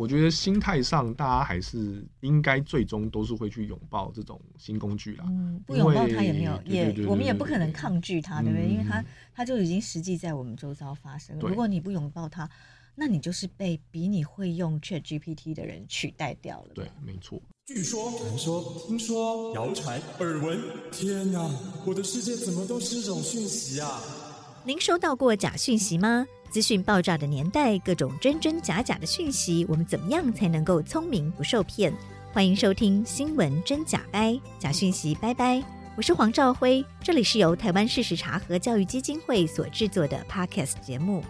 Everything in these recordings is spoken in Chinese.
我觉得心态上，大家还是应该最终都是会去拥抱这种新工具啦。嗯，不拥抱它也没有，也我们也不可能抗拒它，对不对？因为它它就已经实际在我们周遭发生。如果你不拥抱它，那你就是被比你会用 ChatGPT 的人取代掉了。对，没错。据说、传说、听说、谣传、耳闻，天哪！我的世界怎么都是这种讯息啊？您收到过假讯息吗？资讯爆炸的年代，各种真真假假的讯息，我们怎么样才能够聪明不受骗？欢迎收听《新闻真假掰》，假讯息拜拜。我是黄兆辉，这里是由台湾事实查核教育基金会所制作的 Podcast 节目。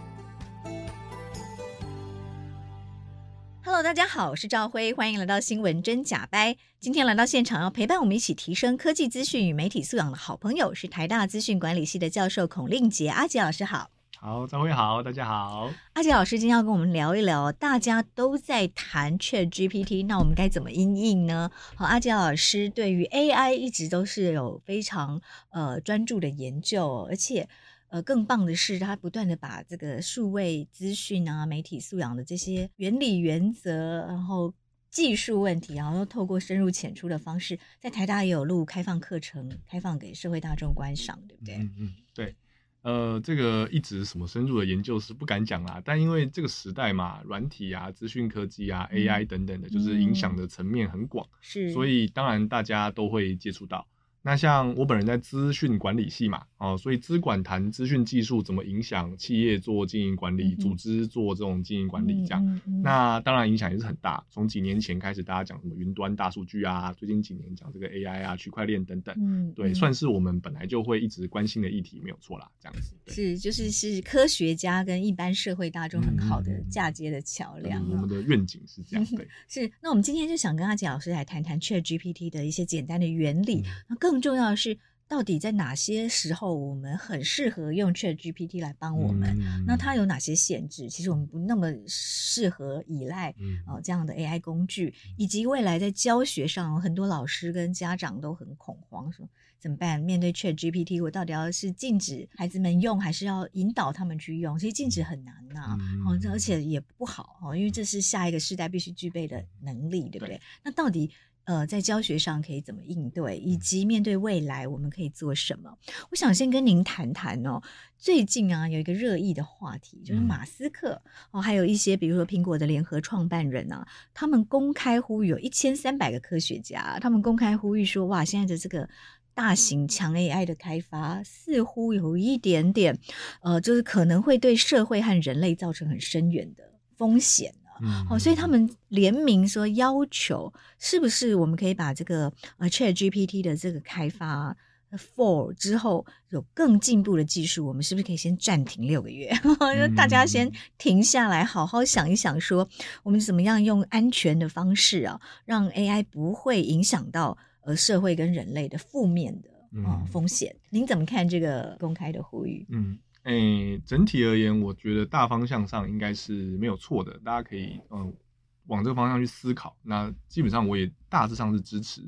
Hello，大家好，我是兆辉，欢迎来到《新闻真假掰》。今天来到现场要陪伴我们一起提升科技资讯与媒体素养的好朋友是台大资讯管理系的教授孔令杰，阿杰老师好。好，张辉好，大家好。阿杰老师今天要跟我们聊一聊，大家都在谈 ChatGPT，那我们该怎么应应呢？好，阿杰老师对于 AI 一直都是有非常呃专注的研究，而且呃更棒的是，他不断的把这个数位资讯啊、媒体素养的这些原理原则，然后技术问题，然后透过深入浅出的方式，在台大也有录开放课程，开放给社会大众观赏，对不对？嗯嗯，对。呃，这个一直什么深入的研究是不敢讲啦，但因为这个时代嘛，软体啊、资讯科技啊、AI 等等的，就是影响的层面很广，是，所以当然大家都会接触到。那像我本人在资讯管理系嘛，哦，所以资管谈资讯技术怎么影响企业做经营管理，组织做这种经营管理这样，那当然影响也是很大。从几年前开始，大家讲什么云端大数据啊，最近几年讲这个 AI 啊、区块链等等，对，算是我们本来就会一直关心的议题，没有错啦，这样子。是，就是是科学家跟一般社会大众很好的嫁接的桥梁。我们的愿景是这样，对。是，那我们今天就想跟阿杰老师来谈谈 ChatGPT 的一些简单的原理，那更。更重要的是，到底在哪些时候我们很适合用 ChatGPT 来帮我们？嗯、那它有哪些限制？其实我们不那么适合依赖、嗯呃、这样的 AI 工具，以及未来在教学上，很多老师跟家长都很恐慌，说怎么办？面对 ChatGPT，我到底要是禁止孩子们用，还是要引导他们去用？其实禁止很难呐、啊嗯哦，而且也不好哦，因为这是下一个世代必须具备的能力，对不对？对那到底？呃，在教学上可以怎么应对，以及面对未来我们可以做什么？我想先跟您谈谈哦。最近啊，有一个热议的话题，就是马斯克哦，还有一些比如说苹果的联合创办人啊，他们公开呼吁，有一千三百个科学家，他们公开呼吁说，哇，现在的这个大型强 AI 的开发，似乎有一点点，呃，就是可能会对社会和人类造成很深远的风险。嗯、哦，所以他们联名说要求，是不是我们可以把这个呃 ChatGPT 的这个开发 for 之后有更进步的技术，我们是不是可以先暂停六个月？嗯、大家先停下来，好好想一想，说我们怎么样用安全的方式啊，让 AI 不会影响到呃社会跟人类的负面的啊、呃、风险？您怎么看这个公开的呼吁？嗯。诶、欸，整体而言，我觉得大方向上应该是没有错的，大家可以嗯、呃、往这个方向去思考。那基本上我也大致上是支持，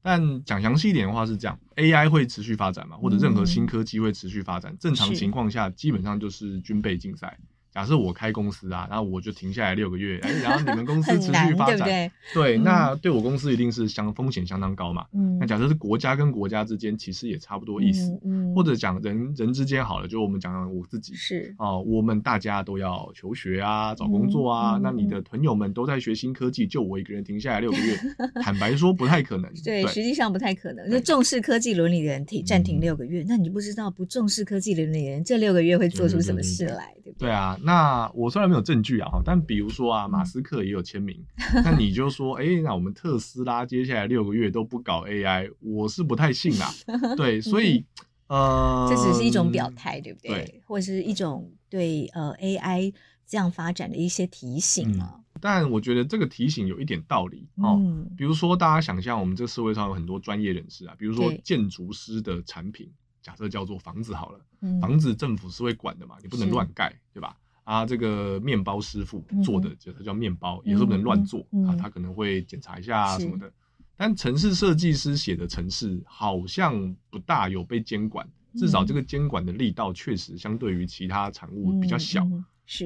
但讲详细一点的话是这样：AI 会持续发展嘛，或者任何新科技会持续发展，嗯、正常情况下基本上就是军备竞赛。假设我开公司啊，然后我就停下来六个月，哎，然后你们公司持续发展，对，对，那对我公司一定是相风险相当高嘛。嗯，那假设是国家跟国家之间，其实也差不多意思。嗯，或者讲人人之间好了，就我们讲讲我自己是哦，我们大家都要求学啊，找工作啊。那你的朋友们都在学新科技，就我一个人停下来六个月，坦白说不太可能。对，实际上不太可能。就重视科技伦理的人停暂停六个月，那你就不知道不重视科技伦理的人这六个月会做出什么事来，对不对？对啊。那我虽然没有证据啊，哈，但比如说啊，马斯克也有签名，那你就说，哎、欸，那我们特斯拉接下来六个月都不搞 AI，我是不太信啦。对，所以呃，这只是一种表态，对不对？对，或者是一种对呃 AI 这样发展的一些提醒啊。但我觉得这个提醒有一点道理哦。嗯、比如说，大家想象我们这个社会上有很多专业人士啊，比如说建筑师的产品，假设叫做房子好了，嗯、房子政府是会管的嘛，你不能乱盖，对吧？啊，这个面包师傅做的就他叫面包，嗯、也是不能乱做、嗯、啊，他可能会检查一下什么的。但城市设计师写的城市好像不大有被监管，至少这个监管的力道确实相对于其他产物比较小。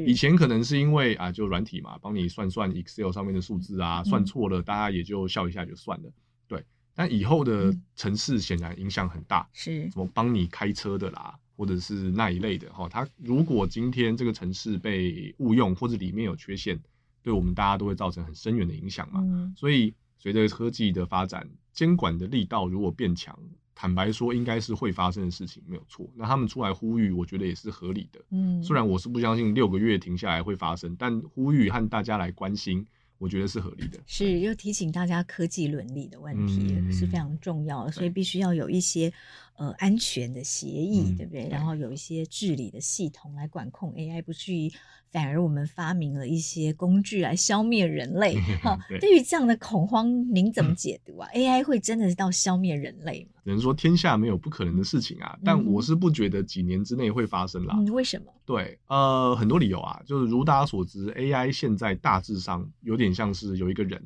以前可能是因为啊，就软体嘛，帮你算算 Excel 上面的数字啊，算错了，大家也就笑一下就算了。对，但以后的城市显然影响很大，是什么帮你开车的啦，或者是那一类的哈。它如果今天这个城市被误用，或者里面有缺陷，对我们大家都会造成很深远的影响嘛。嗯、所以随着科技的发展，监管的力道如果变强。坦白说，应该是会发生的事情，没有错。那他们出来呼吁，我觉得也是合理的。嗯，虽然我是不相信六个月停下来会发生，但呼吁和大家来关心，我觉得是合理的。是，又提醒大家科技伦理的问题、嗯、是非常重要的，所以必须要有一些呃安全的协议，嗯、对不对？然后有一些治理的系统来管控 AI，不至于。反而我们发明了一些工具来消灭人类，哈。对于这样的恐慌，您怎么解读啊？AI 会真的是到消灭人类吗？只能说天下没有不可能的事情啊，但我是不觉得几年之内会发生啦。嗯，为什么？对，呃，很多理由啊，就是如大家所知，AI 现在大致上有点像是有一个人，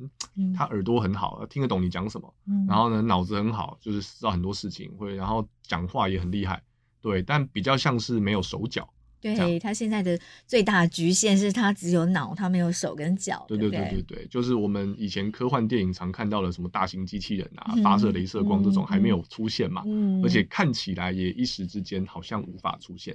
他耳朵很好，听得懂你讲什么，然后呢，脑子很好，就是知道很多事情，会然后讲话也很厉害，对，但比较像是没有手脚。对，他现在的最大局限是他只有脑，他没有手跟脚。对对对对对，就是我们以前科幻电影常看到的什么大型机器人啊，发射镭射光这种还没有出现嘛，而且看起来也一时之间好像无法出现。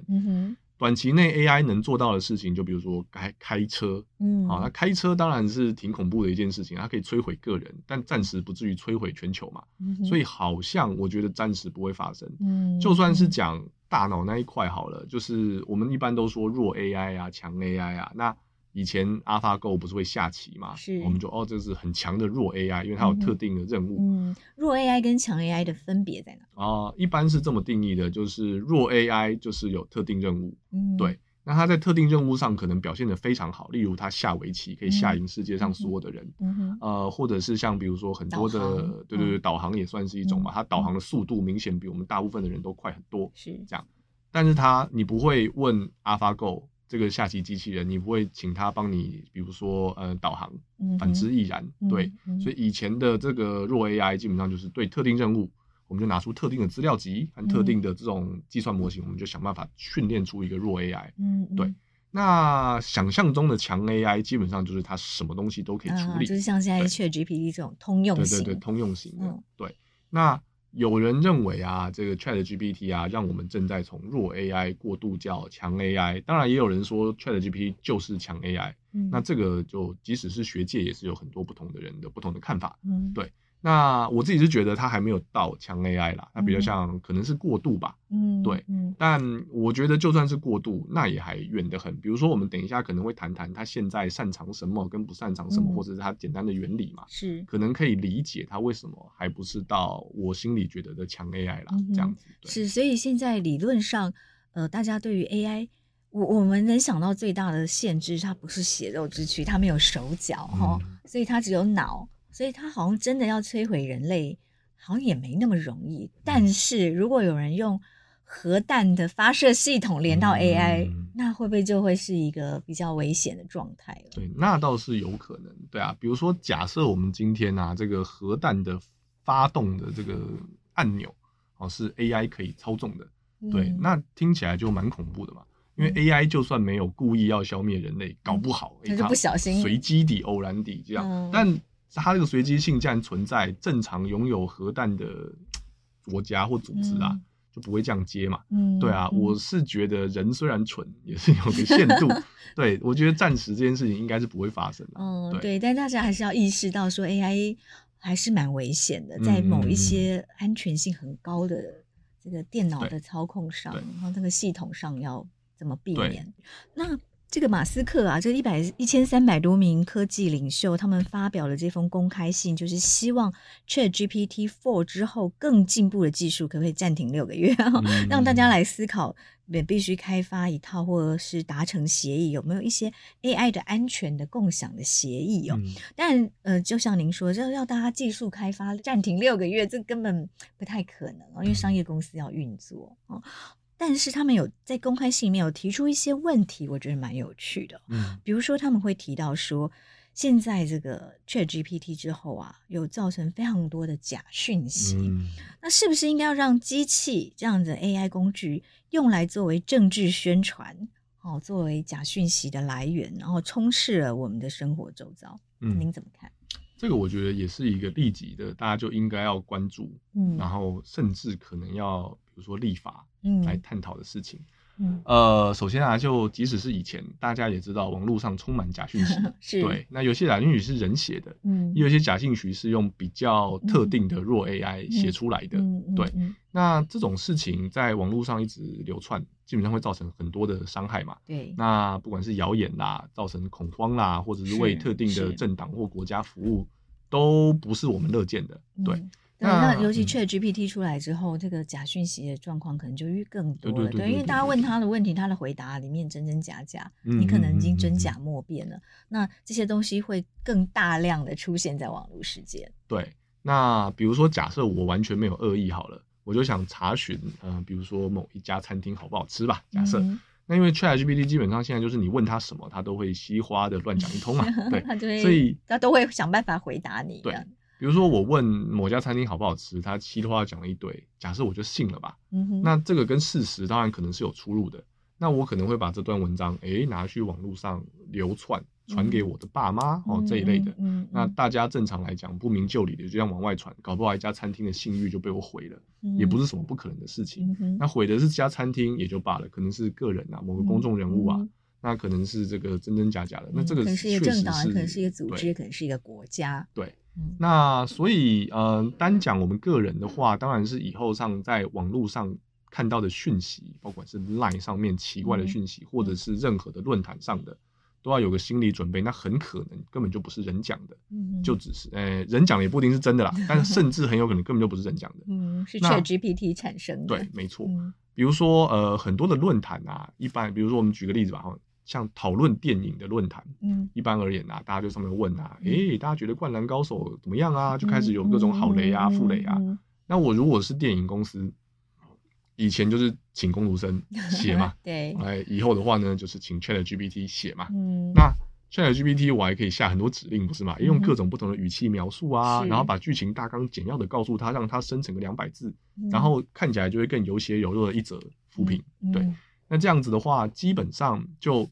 短期内 AI 能做到的事情，就比如说开开车，嗯，好，那开车当然是挺恐怖的一件事情，它可以摧毁个人，但暂时不至于摧毁全球嘛。所以好像我觉得暂时不会发生。嗯，就算是讲。大脑那一块好了，就是我们一般都说弱 AI 啊，强 AI 啊。那以前 AlphaGo 不是会下棋嘛？是，我们就哦，这是很强的弱 AI，因为它有特定的任务。嗯，弱 AI 跟强 AI 的分别在哪？啊、呃，一般是这么定义的，就是弱 AI 就是有特定任务。嗯，对。那它在特定任务上可能表现得非常好，例如它下围棋可以下赢世界上所有的人，嗯嗯、呃，或者是像比如说很多的，航对对对，导航也算是一种嘛，嗯、他导航的速度明显比我们大部分的人都快很多，是这样。但是它你不会问 AlphaGo 这个下棋机器人，你不会请他帮你，比如说呃导航，反之亦然，嗯、对，嗯、所以以前的这个弱 AI 基本上就是对特定任务。我们就拿出特定的资料集和特定的这种计算模型，嗯、我们就想办法训练出一个弱 AI。嗯，嗯，对。那想象中的强 AI，基本上就是它什么东西都可以处理，啊、就是像现在 ChatGPT 这种通用型。对对对，通用型对。那有人认为啊，这个 ChatGPT 啊，让我们正在从弱 AI 过渡叫强 AI。当然，也有人说 ChatGPT 就是强 AI。嗯。那这个就即使是学界，也是有很多不同的人的不同的看法。嗯。对。那我自己是觉得它还没有到强 AI 啦，它比较像可能是过渡吧，嗯，对，嗯，但我觉得就算是过渡，那也还远得很。比如说，我们等一下可能会谈谈它现在擅长什么跟不擅长什么，嗯、或者是它简单的原理嘛，是，可能可以理解它为什么还不是到我心里觉得的强 AI 啦，这样子。对是，所以现在理论上，呃，大家对于 AI，我我们能想到最大的限制，它不是血肉之躯，它没有手脚哈，嗯、所以它只有脑。所以他好像真的要摧毁人类，好像也没那么容易。但是如果有人用核弹的发射系统连到 AI，嗯，那会不会就会是一个比较危险的状态了？对，那倒是有可能。对啊，比如说假设我们今天啊，这个核弹的发动的这个按钮哦是 AI 可以操纵的，对，嗯，那听起来就蛮恐怖的嘛。因为 AI 就算没有故意要消灭人类，搞不好它就不小心随机地、偶然地这样，嗯，但。它这个随机性既然存在，正常拥有核弹的国家或组织啊，嗯、就不会这样接嘛。嗯，对啊，嗯、我是觉得人虽然蠢，也是有个限度。对，我觉得暂时这件事情应该是不会发生的。嗯，对，对，但大家还是要意识到说，AI 还是蛮危险的，在某一些安全性很高的这个电脑的操控上，然后那个系统上要怎么避免？那这个马斯克啊，这一百一千三百多名科技领袖，他们发表了这封公开信，就是希望 ChatGPT Four 之后更进步的技术可不可以暂停六个月，嗯、让大家来思考，也必须开发一套或者是达成协议，有没有一些 AI 的安全的共享的协议哦？嗯、但呃，就像您说，要要大家技术开发暂停六个月，这根本不太可能哦，因为商业公司要运作哦。但是他们有在公开信里面有提出一些问题，我觉得蛮有趣的。嗯，比如说他们会提到说，现在这个 ChatGPT 之后啊，有造成非常多的假讯息。嗯，那是不是应该要让机器这样子 AI 工具用来作为政治宣传，哦，作为假讯息的来源，然后充斥了我们的生活周遭？嗯，您怎么看？这个我觉得也是一个立即的，大家就应该要关注，嗯，然后甚至可能要比如说立法，嗯，来探讨的事情。嗯，呃，首先啊，就即使是以前，大家也知道网络上充满假讯息，是对。那有些假讯息是人写的，嗯，也有些假讯息是用比较特定的弱 AI 写出来的，嗯、对。那这种事情在网络上一直流窜，基本上会造成很多的伤害嘛，对。那不管是谣言啦，造成恐慌啦，或者是为特定的政党或国家服务，都不是我们乐见的，对。嗯对，那尤其 ChatGPT 出来之后，嗯、这个假讯息的状况可能就越更多了。对，因为大家问他的问题，他的回答里面真真假假，嗯、你可能已经真假莫辨了。那这些东西会更大量的出现在网络世界。对，那比如说，假设我完全没有恶意好了，我就想查询，嗯、呃，比如说某一家餐厅好不好吃吧。假设，嗯、那因为 ChatGPT 基本上现在就是你问他什么，他都会稀花的乱讲一通嘛。对，所以他都会想办法回答你。对。比如说我问某家餐厅好不好吃，他稀里哗啦讲了一堆，假设我就信了吧。嗯。那这个跟事实当然可能是有出入的。那我可能会把这段文章诶拿去网络上流窜，传给我的爸妈、嗯、哦这一类的。嗯。嗯，那大家正常来讲不明就里的就这样往外传，搞不好一家餐厅的信誉就被我毁了，嗯、也不是什么不可能的事情。那毁的是这家餐厅也就罢了，可能是个人啊，某个公众人物啊，嗯、那可能是这个真真假假的。嗯、那这个可能是一个政党，可能是一个组织，可能是一个国家。对。那所以，呃，单讲我们个人的话，当然是以后上在网络上看到的讯息，不管是 Line 上面奇怪的讯息，嗯、或者是任何的论坛上的，都要有个心理准备。那很可能根本就不是人讲的，嗯、就只是，呃、欸，人讲的也不一定是真的啦，但是甚至很有可能根本就不是人讲的，嗯，是 ChatGPT 产生的，对，没错。嗯、比如说，呃，很多的论坛啊，一般，比如说我们举个例子吧，哈。像讨论电影的论坛，嗯，一般而言啊，大家就上面问啊，诶、嗯欸，大家觉得《灌篮高手》怎么样啊？就开始有各种好雷啊、负、嗯、雷啊。嗯、那我如果是电影公司，以前就是请工读生写嘛，对，哎，以后的话呢，就是请 ChatGPT 写嘛。嗯，那 ChatGPT 我还可以下很多指令，不是嘛？用各种不同的语气描述啊，嗯、然后把剧情大纲简要的告诉他，让他生成个两百字，嗯、然后看起来就会更有血有肉的一则负评，嗯、对。那这样子的话，基本上就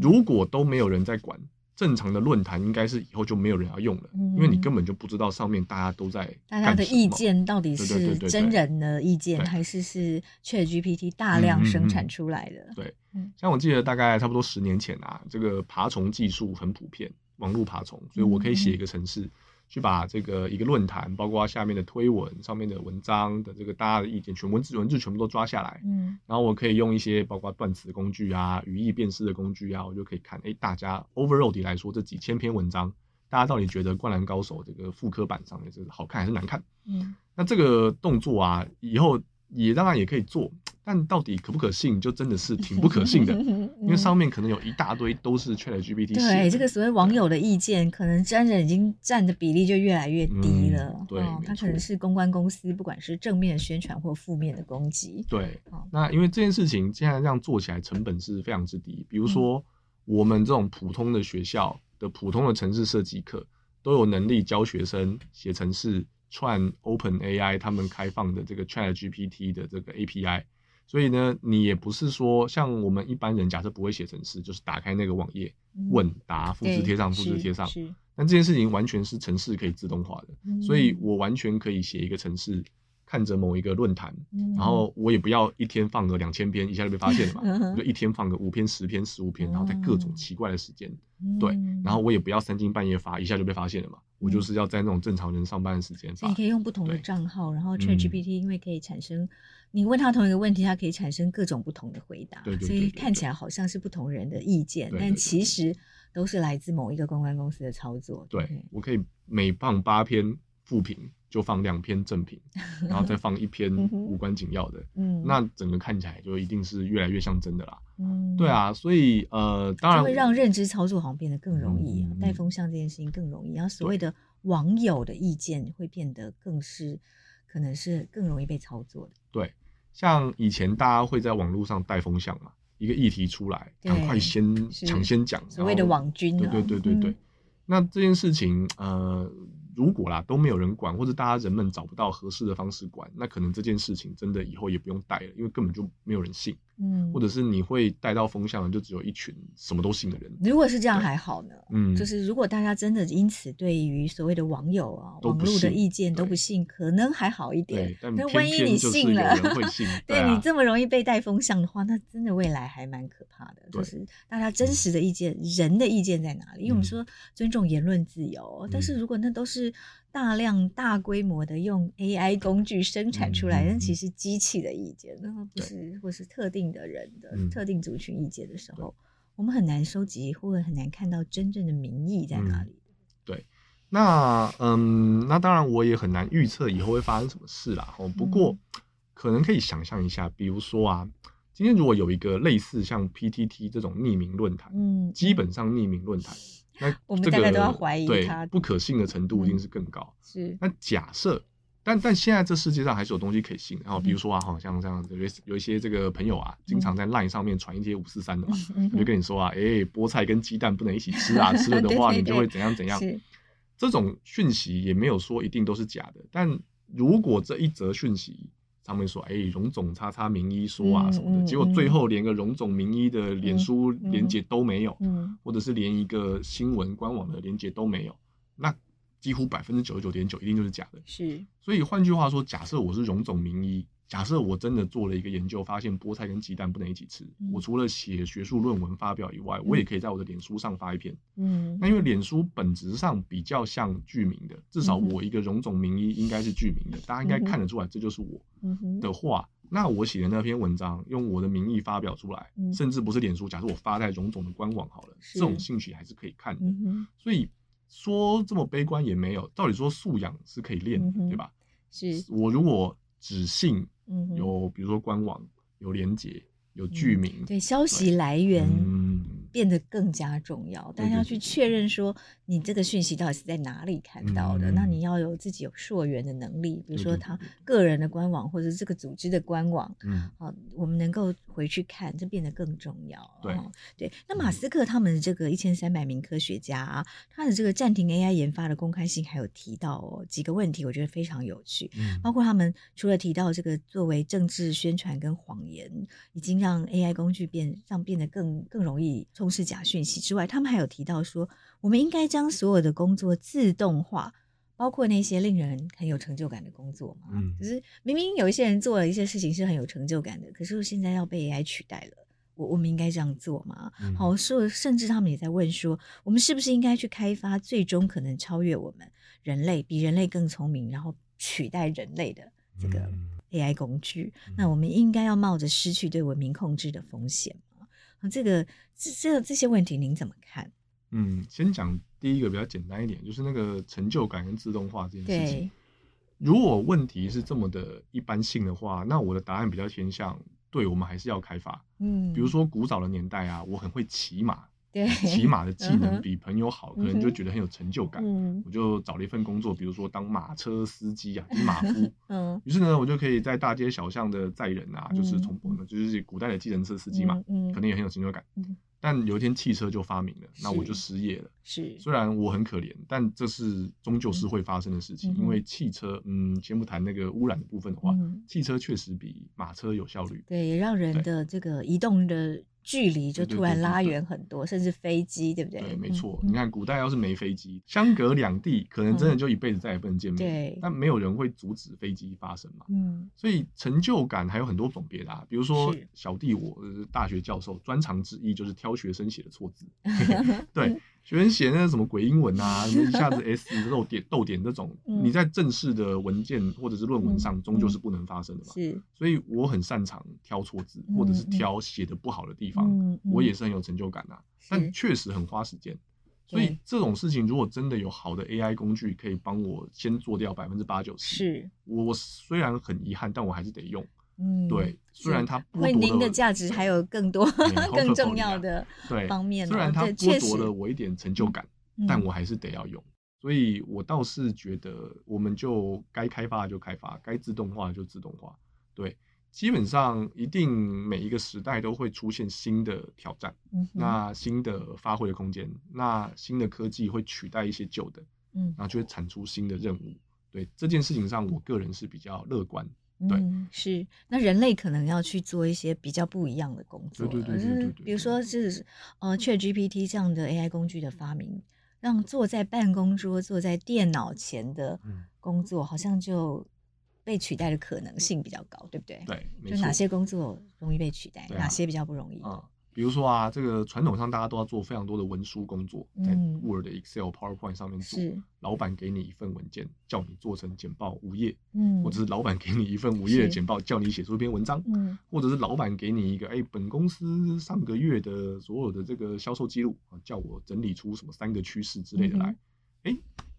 如果都没有人在管，正常的论坛应该是以后就没有人要用了，因为你根本就不知道上面大家都在大家的意见到底是真人的意见，还是是 ChatGPT 大量生产出来的。对，像我记得大概差不多十年前啊，这个爬虫技术很普遍，网络爬虫，所以我可以写一个程式。去把这个一个论坛，包括下面的推文、上面的文章的这个大家的意见，全文字文字全部都抓下来，嗯，然后我可以用一些包括断词工具啊、语义辨识的工具啊，我就可以看，哎，大家 overall 的来说，这几千篇文章，大家到底觉得《灌篮高手》这个复刻版上面是好看还是难看？嗯，那这个动作啊，以后也当然也可以做。但到底可不可信，就真的是挺不可信的，因为上面可能有一大堆都是 ChatGPT。对，这个所谓网友的意见，可能真的已经占的比例就越来越低了。嗯、对，它、哦、可能是公关公司，不管是正面的宣传或负面的攻击。对，哦、那因为这件事情现在这样做起来成本是非常之低。比如说，我们这种普通的学校的普通的城市设计课，都有能力教学生写程式串 OpenAI 他们开放的这个 ChatGPT 的这个 API。所以呢，你也不是说像我们一般人，假设不会写程式，就是打开那个网页，嗯、问答，复制贴上，复制贴上。但这件事情完全是程式可以自动化的，嗯、所以我完全可以写一个程式，看着某一个论坛，嗯、然后我也不要一天放个两千篇，一下就被发现了嘛，嗯、我就一天放个五篇、十篇、十五篇，然后在各种奇怪的时间，嗯、对，然后我也不要三更半夜发，一下就被发现了嘛，嗯、我就是要在那种正常人上班的时间发。所以你可以用不同的账号，然后 ChatGPT 因为可以产生，嗯、你问他同一个问题，他可以产生各种不同的回答，对对对对对，所以看起来好像是不同人的意见，但其实都是来自某一个公关公司的操作。对，对我可以每放八篇负评。就放两篇正评，然后再 放一篇无关紧要的，嗯，那整个看起来就一定是越来越像真的啦。嗯，对啊，所以呃，当然会让认知操作好像变得更容易，带风向这件事情更容易，然后所谓的网友的意见会变得更是可能是更容易被操作的。对，像以前大家会在网络上带风向嘛，一个议题出来，赶快先抢先讲，所谓的网军，对对对对对。那这件事情，呃。如果啦都没有人管，或者大家人们找不到合适的方式管，那可能这件事情真的以后也不用带了，因为根本就没有人信。嗯，或者是你会带到风向的，就只有一群什么都信的人。如果是这样还好呢，嗯，就是如果大家真的因此对于所谓的网友啊、网络的意见都不信，可能还好一点。但万一你信了，对你这么容易被带风向的话，那真的未来还蛮可怕的。就是大家真实的意见，人的意见在哪里？因为我们说尊重言论自由，但是如果那都是。大量大规模的用 AI 工具生产出来，但其实机器的意见，然后不是或是特定的人的特定族群意见的时候，我们很难收集，或者很难看到真正的民意在哪里。对，那嗯，那当然我也很难预测以后会发生什么事啦。哦，不过可能可以想象一下，比如说啊，今天如果有一个类似像 PTT 这种匿名论坛，嗯，基本上匿名论坛。那我们大概都要怀疑它对不可信的程度一定是更高。是。那假设，但但现在这世界上还是有东西可以信。然后比如说啊，好像这样有有一些这个朋友啊，经常在 LINE 上面传一些五四三的嘛，就跟你说啊，哎，菠菜跟鸡蛋不能一起吃啊，吃了的话你就会怎样怎样。这种讯息也没有说一定都是假的，但如果这一则讯息。上面说，哎，荣总叉叉名医说啊什么的，结果最后连个荣总名医的脸书连接都没有，或者是连一个新闻官网的连接都没有，那几乎百分之九十九点九一定就是假的。是，所以换句话说，假设我是荣总名医。假设我真的做了一个研究，发现菠菜跟鸡蛋不能一起吃，嗯、我除了写学术论文发表以外，嗯、我也可以在我的脸书上发一篇。嗯，那因为脸书本质上比较像具名的，至少我一个荣总名医应该是具名的，嗯、大家应该看得出来这就是我的话。嗯、那我写的那篇文章用我的名义发表出来，嗯、甚至不是脸书，假设我发在荣总的官网好了，是这种兴趣还是可以看的。嗯、所以说这么悲观也没有，照理说素养是可以练对吧？是我如果只信。有，比如说官网有连接，有剧名，对消息来源变得更加重要。大家要去确认说，你这个讯息到底是在哪里看到的？那你要有自己有溯源的能力，比如说他个人的官网或者这个组织的官网，嗯，好，我们能够回去看，这变得更重要。对对。那马斯克他们这个一千三百名科学家啊，他的这个暂停 AI 研发的公开信还有提到哦几个问题，我觉得非常有趣。嗯包括他们除了提到这个作为政治宣传跟谎言，已经让 AI 工具变让变得更更容易充斥假讯息之外，他们还有提到说，我们应该将所有的工作自动化，包括那些令人很有成就感的工作嘛。嗯，可是明明有一些人做了一些事情是很有成就感的，可是现在要被 AI 取代了，我我们应该这样做吗？嗯、好，说甚至他们也在问说，我们是不是应该去开发最终可能超越我们人类，比人类更聪明，然后取代人类的这个 AI 工具？嗯、那我们应该要冒着失去对文明控制的风险吗？这个这这这些问题您怎么看？嗯，先讲第一个比较简单一点，就是那个成就感跟自动化这件事情。如果问题是这么的一般性的话，那我的答案比较偏向，对，我们还是要开发。嗯，比如说古早的年代啊，我很会骑马，对，骑马的技能比朋友好，嗯、可能就觉得很有成就感。嗯，我就找了一份工作，比如说当马车司机啊，马夫。嗯，于是呢，我就可以在大街小巷的载人啊，就是从就是古代的计程车司机嘛，嗯，可能也很有成就感。嗯但有一天汽车就发明了，那我就失业了。是，虽然我很可怜，但这是终究是会发生的事情。因为汽车，嗯，先不谈那个污染的部分的话，汽车确实比马车有效率。对，也让人的这个移动的距离就突然拉远很多，甚至飞机，对不对？对，没错。你看，古代要是没飞机，相隔两地，可能真的就一辈子再也不能见面。对，但没有人会阻止飞机发生嘛。嗯，所以成就感还有很多种别的啊，比如说小弟我大学教授专长之一就是挑学生写的错字。对。学生写那个什么鬼英文啊，一下子 S 漏点逗点这种，你在正式的文件或者是论文上，终究是不能发生的嘛。是，所以我很擅长挑错字，或者是挑写的不好的地方，我也是很有成就感呐。但确实很花时间，所以这种事情如果真的有好的 AI 工具可以帮我先做掉百分之八九十，是。我虽然很遗憾，但我还是得用。嗯，对，虽然它为您的价值还有更多更重要的方面，虽然它剥夺了我一点成就感，但我还是得要用。所以我倒是觉得，我们就该开发就开发，该自动化就自动化。对，基本上一定每一个时代都会出现新的挑战，那新的发挥的空间，那新的科技会取代一些旧的，嗯，然后就会产出新的任务。对这件事情上，我个人是比较乐观。对，嗯，是。那人类可能要去做一些比较不一样的工作，对对对，对，对，对，对，比如说是呃，ChatGPT 这样的 AI 工具的发明，让坐在办公桌、坐在电脑前的工作，好像就被取代的可能性比较高，对不对？对，就哪些工作容易被取代，啊、哪些比较不容易？嗯比如说啊，这个传统上大家都要做非常多的文书工作，在 Word、Excel、PowerPoint 上面做。老板给你一份文件，叫你做成简报五页，嗯，或者是老板给你一份五页的简报，叫你写出一篇文章，嗯，或者是老板给你一个，哎，本公司上个月的所有的这个销售记录啊，叫我整理出什么三个趋势之类的来，哎。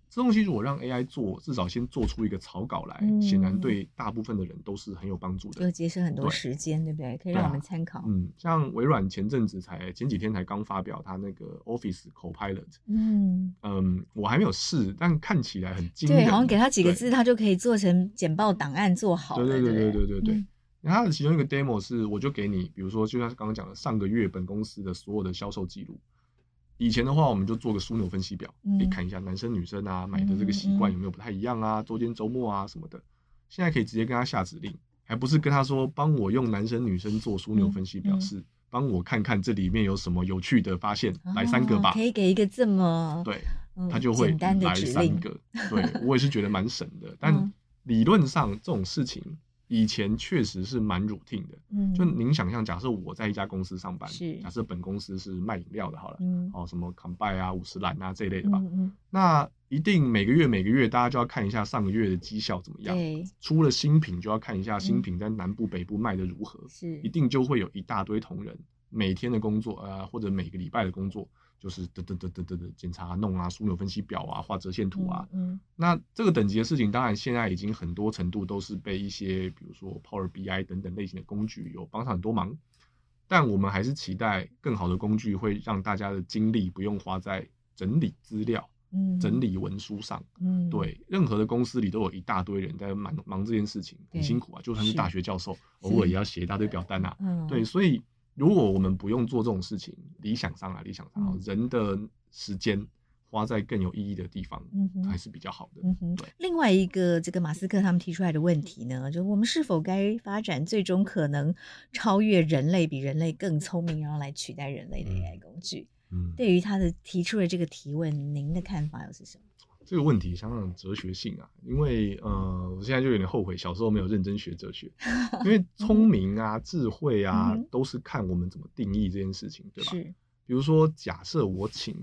这东西如果让 AI 做，至少先做出一个草稿来，显然对大部分的人都是很有帮助的，就节省很多时间，对不对？可以让我们参考。嗯，像微软前阵子才前几天才刚发表它那个 Office Copilot，嗯嗯，我还没有试，但看起来很精。对，好像给他几个字，他就可以做成简报档案做好。对对对对对对对。那它的其中一个 demo 是，我就给你，比如说就像刚刚讲的，上个月本公司的所有的销售记录。以前的话，我们就做个枢纽分析表，可以看一下男生女生啊买的这个习惯有没有不太一样啊，周间周末啊什么的。现在可以直接跟他下指令，还不是跟他说帮我用男生女生做枢纽分析表，示帮我看看这里面有什么有趣的发现，来三个吧。可以给一个这么对，他就会来三个。对，我也是觉得蛮省的，但理论上这种事情。以前确实是蛮 routine 的，嗯，就您想象，假设我在一家公司上班，假设本公司是卖饮料的，好了，嗯，哦，什么 Combine 啊、五十岚啊这一类的吧，嗯嗯，那一定每个月每个月大家就要看一下上个月的绩效怎么样，出了新品就要看一下新品在南部北部卖的如何，是，一定就会有一大堆同仁每天的工作，呃，或者每个礼拜的工作。就是嘚嘚嘚嘚嘚嘚检查弄啊，枢纽分析表啊，画折线图啊。嗯，嗯，那这个等级的事情，当然现在已经很多程度都是被一些，比如说 Power BI 等等类型的工具有帮上很多忙。但我们还是期待更好的工具会让大家的精力不用花在整理资料、嗯，整理文书上。嗯，对，任何的公司里都有一大堆人在忙忙这件事情，很辛苦啊。就算是大学教授，偶尔也要写一大堆表单啊。嗯，对，所以。如果我们不用做这种事情，理想上啊，理想上，嗯、人的时间花在更有意义的地方，嗯、哼还是比较好的。嗯、对。另外一个，这个马斯克他们提出来的问题呢，就我们是否该发展最终可能超越人类、比人类更聪明，然后来取代人类的 AI 工具？嗯，对于他的提出的这个提问，您的看法又是什么？这个问题相当哲学性啊，因为呃，我现在就有点后悔小时候没有认真学哲学，因为聪明啊、智慧啊，都是看我们怎么定义这件事情，对吧？是。比如说，假设我请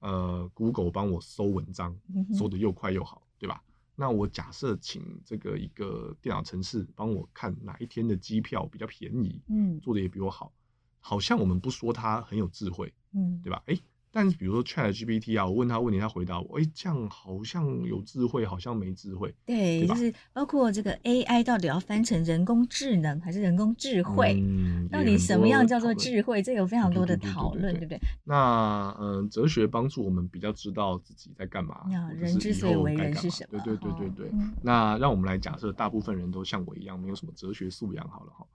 呃 Google 帮我搜文章，搜得又快又好，对吧？那我假设请这个一个电脑城市帮我看哪一天的机票比较便宜，嗯，做的也比我好，好像我们不说它很有智慧，嗯，对吧？诶但是比如说 ChatGPT 啊，我问他问题，他回答我，哎，这样好像有智慧，好像没智慧。对，就是包括这个 AI 到底要翻成人工智能还是人工智慧？嗯，到底什么样叫做智慧？这有非常多的讨论，对不对？那嗯，哲学帮助我们比较知道自己在干嘛，人之所以为人是什么？对对对对对。嗯、那让我们来假设，大部分人都像我一样，没有什么哲学素养，好了哈。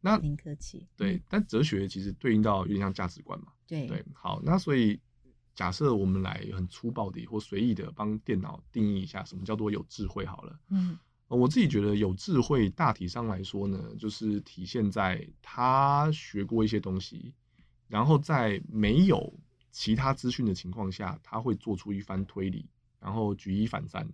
那您客气。对，但哲学其实对应到有点像价值观嘛。对对，好，那所以假设我们来很粗暴的或随意的帮电脑定义一下什么叫做有智慧好了。嗯，我自己觉得有智慧大体上来说呢，就是体现在他学过一些东西，然后在没有其他资讯的情况下，他会做出一番推理，然后举一反三。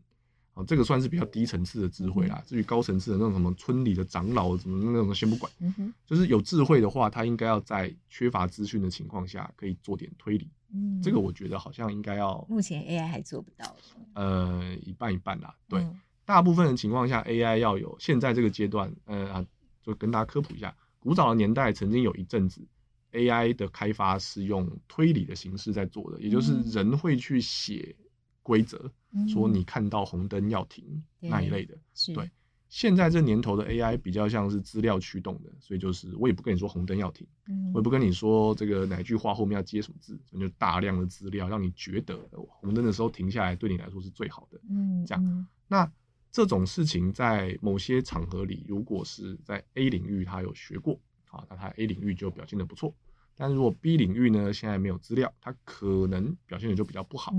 啊，这个算是比较低层次的智慧啦。至于高层次的那种什么村里的长老什么那种，先不管。嗯哼，就是有智慧的话，他应该要在缺乏资讯的情况下，可以做点推理。嗯，这个我觉得好像应该要。目前 AI 还做不到。呃，一半一半啦。对，嗯、大部分的情况下，AI 要有。现在这个阶段，呃啊，就跟大家科普一下，古早的年代曾经有一阵子，AI 的开发是用推理的形式在做的，也就是人会去写。规则说你看到红灯要停、嗯、那一类的，对。现在这年头的 AI 比较像是资料驱动的，所以就是我也不跟你说红灯要停，嗯、我也不跟你说这个哪句话后面要接什么字，就大量的资料让你觉得红灯的时候停下来对你来说是最好的。嗯，这样。那这种事情在某些场合里，如果是在 A 领域他有学过，啊，那他 A 领域就表现得不错。但是如果 B 领域呢，现在没有资料，它可能表现的就比较不好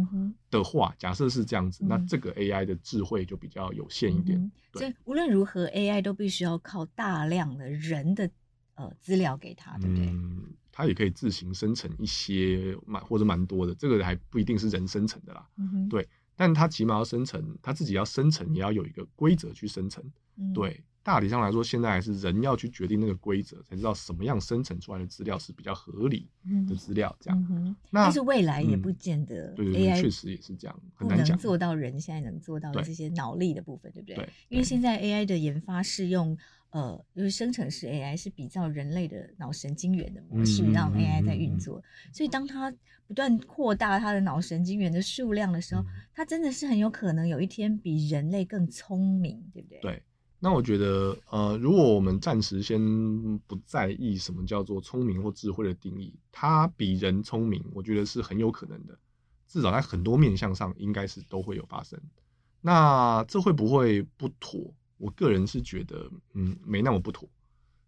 的话，嗯、假设是这样子，嗯、那这个 AI 的智慧就比较有限一点。嗯、所以无论如何，AI 都必须要靠大量的人的呃资料给它，对不对？嗯，它也可以自行生成一些蛮或者蛮多的，这个还不一定是人生成的啦。嗯、哼对，但它起码要生成，它自己要生成，也要有一个规则去生成。嗯、对。大体上来说，现在还是人要去决定那个规则，才知道什么样生成出来的资料是比较合理的资料。这样，嗯嗯、那但是未来也不见得对 AI 确实也是这样，不能做到人现在能做到的这些脑力的部分，对，对不对？对，因为现在 AI 的研发是用呃，就是生成式 AI 是比较人类的脑神经元的模式让 AI 在运作，所以当它不断扩大它的脑神经元的数量的时候，嗯、它真的是很有可能有一天比人类更聪明，对不对？对。那我觉得，呃，如果我们暂时先不在意什么叫做聪明或智慧的定义，它比人聪明，我觉得是很有可能的。至少在很多面向上，应该是都会有发生。那这会不会不妥？我个人是觉得，嗯，没那么不妥。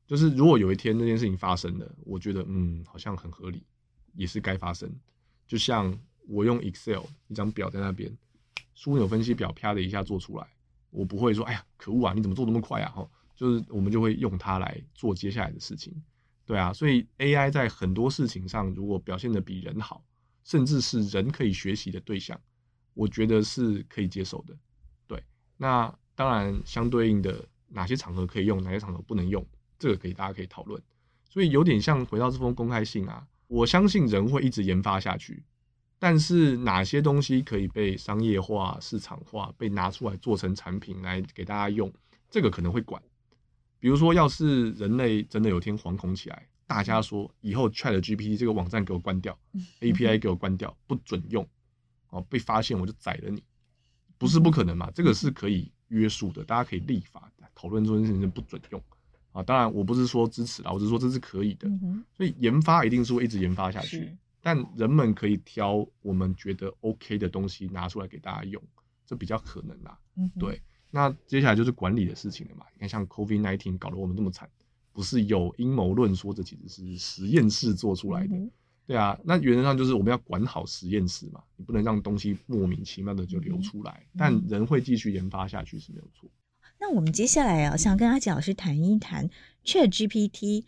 就是如果有一天那件事情发生了，我觉得，嗯，好像很合理，也是该发生。就像我用 Excel 一张表在那边，枢纽分析表啪的一下做出来。我不会说，哎呀，可恶啊！你怎么做那么快啊？哈，就是我们就会用它来做接下来的事情，对啊。所以 AI 在很多事情上，如果表现得比人好，甚至是人可以学习的对象，我觉得是可以接受的。对，那当然相对应的，哪些场合可以用，哪些场合不能用，这个可以大家可以讨论。所以有点像回到这封公开信啊，我相信人会一直研发下去。但是哪些东西可以被商业化、市场化，被拿出来做成产品来给大家用，这个可能会管。比如说，要是人类真的有天惶恐起来，大家说以后 ChatGPT 这个网站给我关掉，API 给我关掉，不准用，哦，被发现我就宰了你，不是不可能嘛？这个是可以约束的，大家可以立法讨论这件事情不准用啊。当然，我不是说支持啦，我只是说这是可以的。所以研发一定是会一直研发下去。但人们可以挑我们觉得 OK 的东西拿出来给大家用，这比较可能啦。嗯，对。那接下来就是管理的事情了嘛。你看，像 COVID-19 搞得我们这么惨，不是有阴谋论说这其实是实验室做出来的？嗯、对啊。那原则上就是我们要管好实验室嘛，你不能让东西莫名其妙的就流出来。嗯、但人会继续研发下去是没有错。那我们接下来啊，想跟阿杰老师谈一谈 ChatGPT。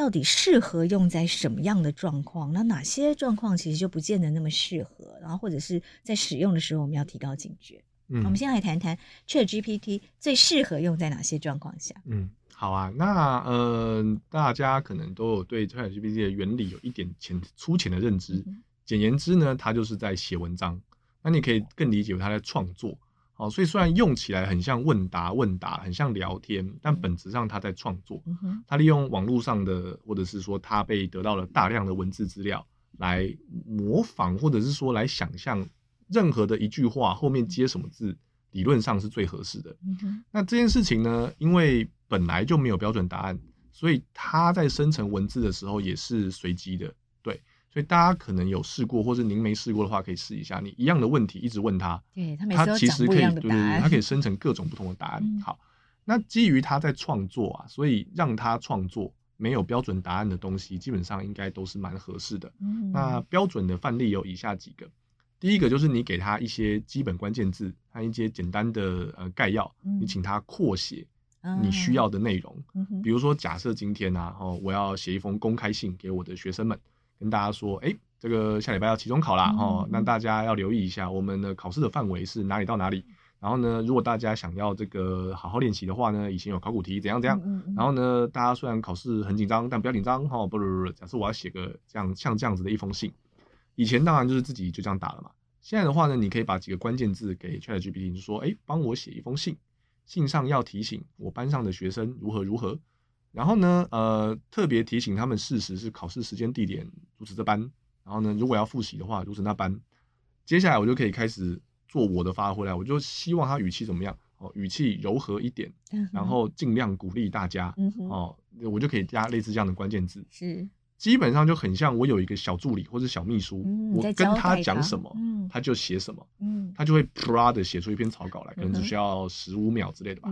到底适合用在什么样的状况？那哪些状况其实就不见得那么适合？然后或者是在使用的时候，我们要提高警觉。嗯，我们先来谈谈 ChatGPT 最适合用在哪些状况下？嗯，好啊。那呃，大家可能都有对 ChatGPT 的原理有一点浅粗浅的认知。嗯、简言之呢，它就是在写文章。那你可以更理解为它在创作。哦，所以虽然用起来很像问答问答，很像聊天，但本质上他在创作。他利用网络上的，或者是说他被得到了大量的文字资料来模仿，或者是说来想象任何的一句话后面接什么字，理论上是最合适的。那这件事情呢，因为本来就没有标准答案，所以他在生成文字的时候也是随机的。对。所以大家可能有试过，或者您没试过的话，可以试一下。你一样的问题一直问他，对，他每次都讲不一样的答案。对对对，他可以生成各种不同的答案。嗯、好，那基于他在创作啊，所以让他创作没有标准答案的东西，基本上应该都是蛮合适的。嗯、那标准的范例有以下几个，第一个就是你给他一些基本关键字和一些简单的呃概要，嗯、你请他扩写你需要的内容。嗯、比如说，假设今天呢、啊，哦，我要写一封公开信给我的学生们。跟大家说，哎，这个下礼拜要期中考啦，哦，那、嗯、大家要留意一下，我们的考试的范围是哪里到哪里。然后呢，如果大家想要这个好好练习的话呢，以前有考古题怎样怎样。嗯嗯嗯然后呢，大家虽然考试很紧张，但不要紧张哈。不不不，假设我要写个这样像这样子的一封信，以前当然就是自己就这样打了嘛。现在的话呢，你可以把几个关键字给 ChatGPT，就说，哎，帮我写一封信，信上要提醒我班上的学生如何如何。然后呢，呃，特别提醒他们事实是考试时间地点如此这般。然后呢，如果要复习的话，如此那般。接下来我就可以开始。做我的发挥了，我就希望他语气怎么样哦，语气柔和一点，然后尽量鼓励大家哦，我就可以加类似这样的关键字，是基本上就很像我有一个小助理或者小秘书，我跟他讲什么，他就写什么，他就会啪的写出一篇草稿来，可能只需要十五秒之类的吧。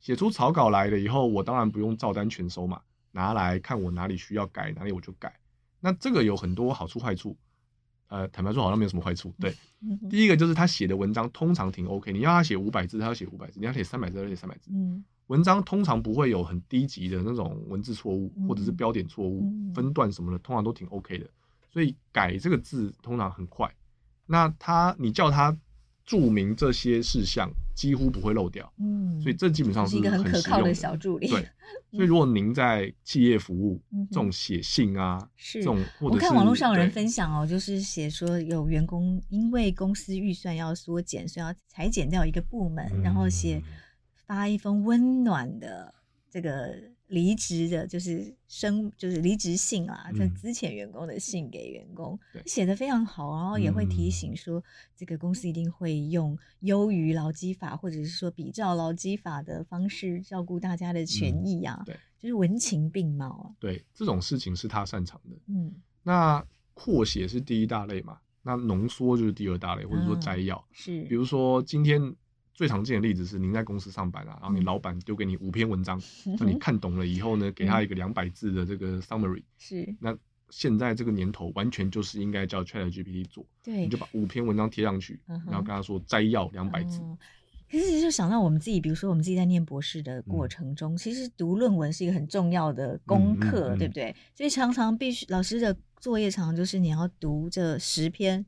写出草稿来了以后，我当然不用照单全收嘛，拿来看我哪里需要改，哪里我就改。那这个有很多好处坏处。呃，坦白说好像没有什么坏处。对，嗯、第一个就是他写的文章通常挺 OK，你要他写五百字，他要写五百字；你要写三百字，他要写三百字。嗯，文章通常不会有很低级的那种文字错误，或者是标点错误、嗯、分段什么的，通常都挺 OK 的。所以改这个字通常很快。那他，你叫他注明这些事项。几乎不会漏掉，嗯，所以这基本上是，一个很可靠的小助理。对，所以如果您在企业服务，这种写信啊，是这种，或者是，我看网络上有人分享哦，就是写说有员工因为公司预算要缩减，所以要裁减掉一个部门，然后写发一封温暖的这个。离职的就是生就是离职信啊，这之前员工的信给员工，写的非常好，然后也会提醒说，这个公司一定会用优于劳基法或者是说比照劳基法的方式照顾大家的权益啊，对，就是文情并茂啊。对，这种事情是他擅长的。嗯，那扩写是第一大类嘛，那浓缩就是第二大类，或者说摘要是，比如说今天。最常见的例子是，您在公司上班啊，然后你老板丢给你五篇文章，那、嗯、你看懂了以后呢，给他一个两百字的这个 summary，是。那现在这个年头，完全就是应该叫 ChatGPT 做，对，你就把五篇文章贴上去，嗯、然后跟他说摘要两百字。可是就想到我们自己，比如说我们自己在念博士的过程中，嗯、其实读论文是一个很重要的功课，嗯嗯嗯、对不对？所以常常必须老师的作业常常就是你要读这十篇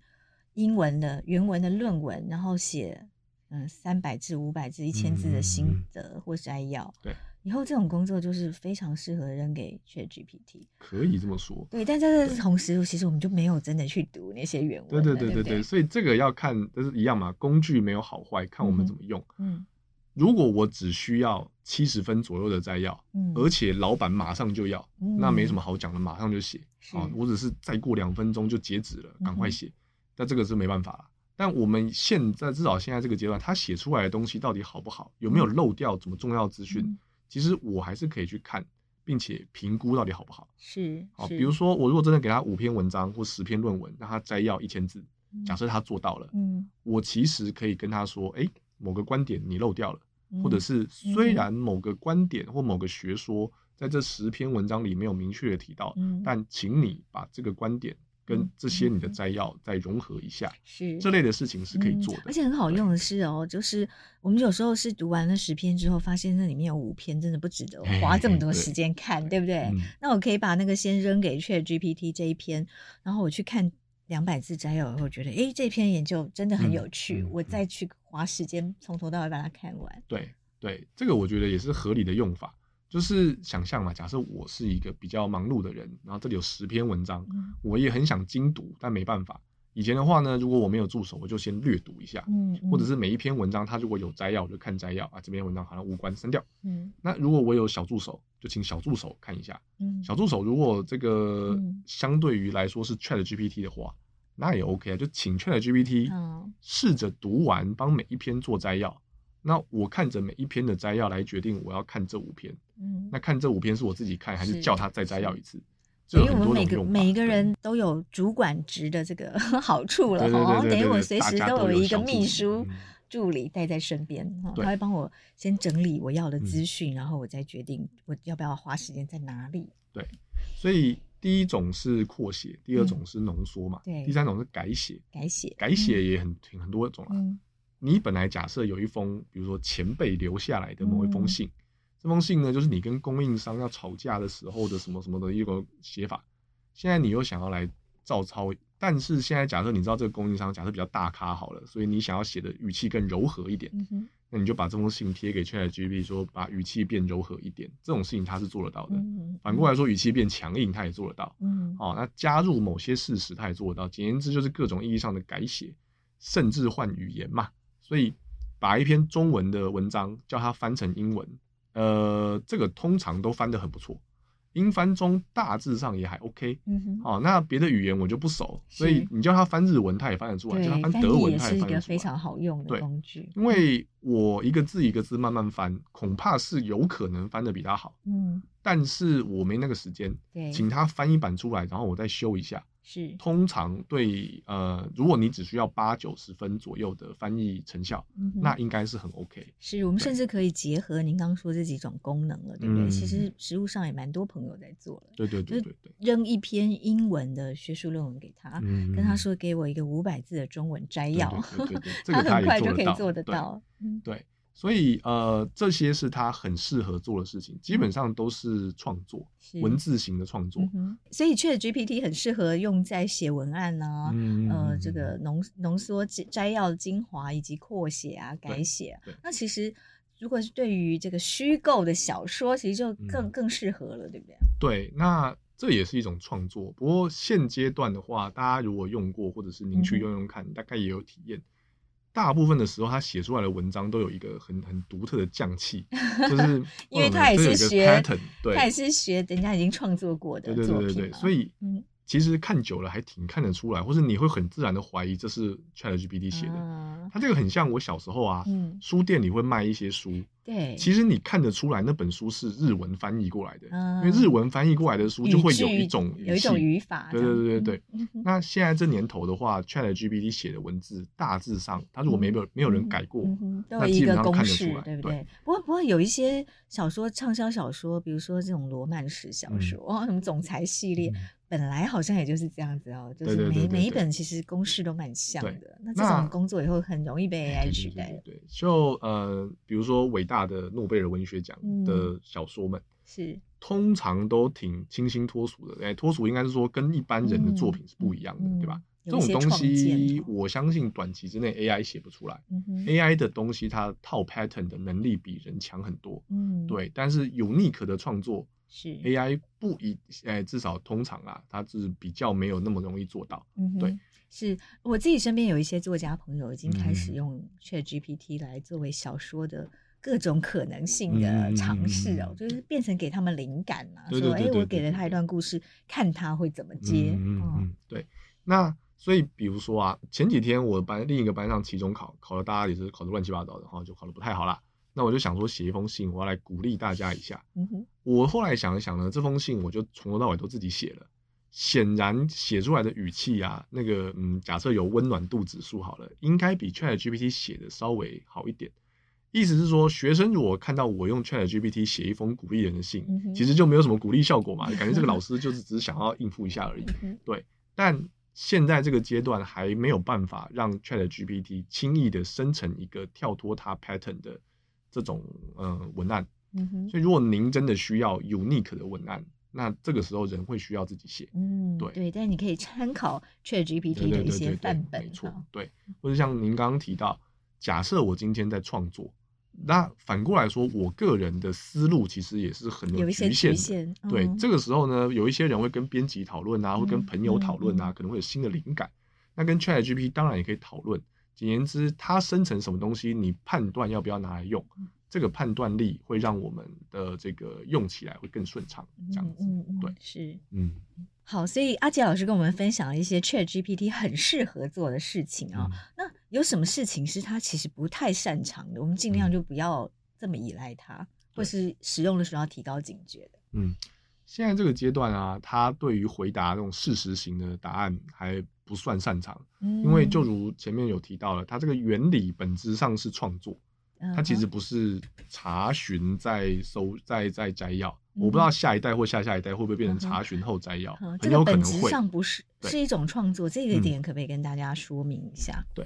英文的原文的论文，然后写。嗯，三百字、五百字、一千字的心得或摘要，嗯、对，以后这种工作就是非常适合扔给 ChatGPT，可以这么说。对，但在这同时，对其实我们就没有真的去读那些原文。对对对对对，对，所以这个要看，都是一样嘛，工具没有好坏，看我们怎么用。嗯，嗯如果我只需要七十分左右的摘要，嗯，而且老板马上就要，嗯、那没什么好讲的，马上就写。是啊，我只是再过两分钟就截止了，赶快写。嗯、但这个是没办法了。但我们现在至少现在这个阶段，他写出来的东西到底好不好，有没有漏掉什么重要资讯？嗯、其实我还是可以去看，并且评估到底好不好。是，好，比如说我如果真的给他五篇文章或十篇论文，让他摘要一千字，假设他做到了，嗯，我其实可以跟他说，哎，某个观点你漏掉了，嗯、或者是虽然某个观点或某个学说在这十篇文章里没有明确的提到，嗯、但请你把这个观点。跟这些你的摘要再融合一下，是这类的事情是可以做的，而且很好用的是哦，就是我们有时候是读完了十篇之后，发现那里面有五篇真的不值得花这么多时间看，对不对？那我可以把那个先扔给 ChatGPT 这一篇，然后我去看两百字摘要以后，觉得诶，这篇研究真的很有趣，我再去花时间从头到尾把它看完。对对，这个我觉得也是合理的用法。就是想象嘛，假设我是一个比较忙碌的人，然后这里有十篇文章，嗯、我也很想精读，但没办法。以前的话呢，如果我没有助手，我就先略读一下，嗯嗯、或者是每一篇文章它如果有摘要，我就看摘要啊，这篇文章好像无关，删掉。嗯、那如果我有小助手，就请小助手看一下。嗯、小助手如果这个相对于来说是 ChatGPT 的话，那也 OK 啊，就请 ChatGPT 试着读完，帮每一篇做摘要。那我看着每一篇的摘要来决定我要看这五篇，嗯，那看这五篇是我自己看还是叫他再摘要一次？所以我们每个每一个人都有主管职的这个 好处了哦，等于我随时都有一个秘书助理带在身边，他会帮我先整理我要的资讯，然后我再决定我要不要花时间在哪里。对，所以第一种是扩写，第二种是浓缩嘛，对，第三种是改写，改写，改写也很挺很多种啊。你本来假设有一封，比如说前辈留下来的某一封信，嗯、这封信呢，就是你跟供应商要吵架的时候的什么什么的一个写法。现在你又想要来照抄。但是现在假设你知道这个供应商假设比较大咖好了，所以你想要写的语气更柔和一点，嗯、那你就把这封信贴给 ChatGPT 说把语气变柔和一点，这种事情他是做得到的。嗯、反过来说，语气变强硬，他也做得到。嗯，哦，那加入某些事实，他也做得到。简言之，就是各种意义上的改写，甚至换语言嘛。所以把一篇中文的文章叫它翻成英文，呃，这个通常都翻得很不错。英翻中大致上也还 OK，嗯哼，好，那别的语言我就不熟，所以你叫他翻日文，他也翻得出来；叫他翻德文，他也翻得出来。是一个非常好用的工具。因为我一个字一个字慢慢翻，恐怕是有可能翻得比他好，嗯，但是我没那个时间，对，请他翻一版出来，然后我再修一下。是，通常对呃，如果你只需要八九十分左右的翻译成效，嗯、那应该是很 OK。是我们甚至可以结合您刚刚说这几种功能了，对不对？嗯、其实实务上也蛮多朋友在做了。对对对对对，扔一篇英文的学术论文给他，嗯、跟他说给我一个五百字的中文摘要，对对对对 他很快就可以做得到。对。对所以，呃，这些是他很适合做的事情，基本上都是创作，是文字型的创作。嗯、所以，ChatGPT 很适合用在写文案啊，嗯、呃，这个浓浓缩摘要精华以及扩写啊、改写、啊。那其实，如果是对于这个虚构的小说，其实就更、嗯、更适合了，对不对？对，那这也是一种创作。不过现阶段的话，大家如果用过，或者是您去用用看，嗯、大概也有体验。大部分的时候，他写出来的文章都有一个很很独特的匠气，就是因为他也是学，他也是学人家已经创作过的对对对对，所以其实看久了还挺看得出来，或是你会很自然的怀疑这是 ChatGPT 写的。它这个很像我小时候啊，书店里会卖一些书。对，其实你看得出来那本书是日文翻译过来的，因为日文翻译过来的书就会有一种有一种语法。对对对对对。那现在这年头的话，ChatGPT 写的文字大致上，它如果没有没有人改过，都有一个公式，对不对？不过不过有一些小说畅销小说，比如说这种罗曼史小说，哦，什么总裁系列。本来好像也就是这样子哦，就是每每一本其实公式都蛮像的。那这种工作以后很容易被 AI 取代。对，就呃，比如说伟大的诺贝尔文学奖的小说们，是通常都挺清新脱俗的。哎，脱俗应该是说跟一般人的作品是不一样的，对吧？这种东西我相信短期之内 AI 写不出来。AI 的东西它套 pattern 的能力比人强很多。嗯，对，但是 unique 的创作。是 AI 不一，哎，至少通常啊，它是比较没有那么容易做到。嗯，对，是我自己身边有一些作家朋友已经开始用 ChatGPT 来作为小说的各种可能性的尝试哦，就是变成给他们灵感嘛，说哎，我给了他一段故事，看他会怎么接。嗯嗯，对。那所以比如说啊，前几天我班另一个班上期中考，考的大家也是考的乱七八糟的然后，就考的不太好啦。那我就想说写一封信，我要来鼓励大家一下。嗯哼，我后来想一想呢，这封信我就从头到尾都自己写了。显然写出来的语气啊，那个嗯，假设有温暖度指数好了，应该比 ChatGPT 写的稍微好一点。意思是说，学生如果看到我用 ChatGPT 写一封鼓励人的信，嗯、其实就没有什么鼓励效果嘛，感觉这个老师就是只是想要应付一下而已。嗯、对，但现在这个阶段还没有办法让 ChatGPT 轻易的生成一个跳脱它 pattern 的。这种呃文案，嗯哼，所以如果您真的需要 unique 的文案，那这个时候人会需要自己写，嗯，对。对，但你可以参考 ChatGPT 的一些范本，没错，对，或者像您刚刚提到，假设我今天在创作，那反过来说，我个人的思路其实也是很有局限的，对，这个时候呢，有一些人会跟编辑讨论啊，会跟朋友讨论啊，可能会有新的灵感，那跟 ChatGPT 当然也可以讨论。简言之，它生成什么东西，你判断要不要拿来用，这个判断力会让我们的这个用起来会更顺畅。这样子，嗯嗯、对，是，嗯，好。所以阿杰老师跟我们分享了一些 ChatGPT 很适合做的事情啊、哦。嗯、那有什么事情是他其实不太擅长的？我们尽量就不要这么依赖它，嗯、或是使用的时候要提高警觉的。嗯，现在这个阶段啊，他对于回答这种事实型的答案还。不算擅长，因为就如前面有提到了，它这个原理本质上是创作，它其实不是查询再搜再再摘要。我不知道下一代或下下一代会不会变成查询后摘要，很有可能会。这个本质上不是是一种创作，这个点可不可以跟大家说明一下？对，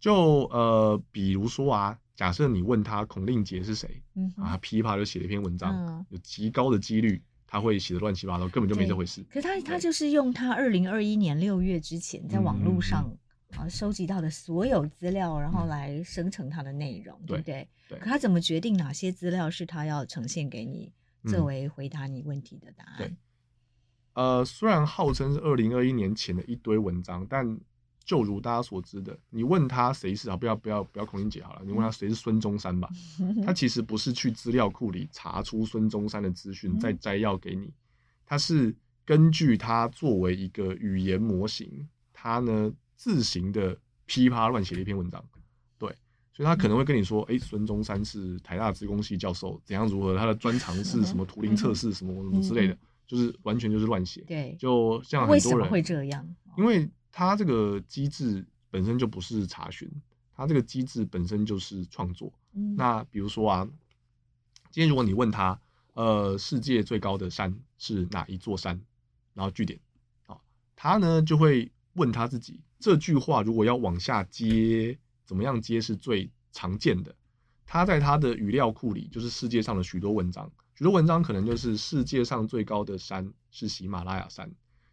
就呃，比如说啊，假设你问他孔令杰是谁，啊，琵琶就写了一篇文章，有极高的几率。他会写的乱七八糟，根本就没这回事。可是他他就是用他二零二一年六月之前在网络上啊收集到的所有资料，然后来生成他的内容，对不对？对。可他怎么决定哪些资料是他要呈现给你作为回答你问题的答案？对。呃，虽然号称是二零二一年前的一堆文章，但就如大家所知的，你问他谁是啊？不要不要不要孔玲姐好了，你问他谁是孙中山吧。他其实不是去资料库里查出孙中山的资讯再摘要给你，他是根据他作为一个语言模型，他呢自行的噼啪乱写了一篇文章。对，所以他可能会跟你说，哎，孙中山是台大职工系教授，怎样如何？他的专长是什么？图灵测试什么什么之类的，就是完全就是乱写。对，就像很多人，为什么会这样？因为。它这个机制本身就不是查询，它这个机制本身就是创作。嗯、那比如说啊，今天如果你问他，呃，世界最高的山是哪一座山？然后据点，啊，他呢就会问他自己，这句话如果要往下接，怎么样接是最常见的？他在他的语料库里，就是世界上的许多文章，许多文章可能就是世界上最高的山是喜马拉雅山。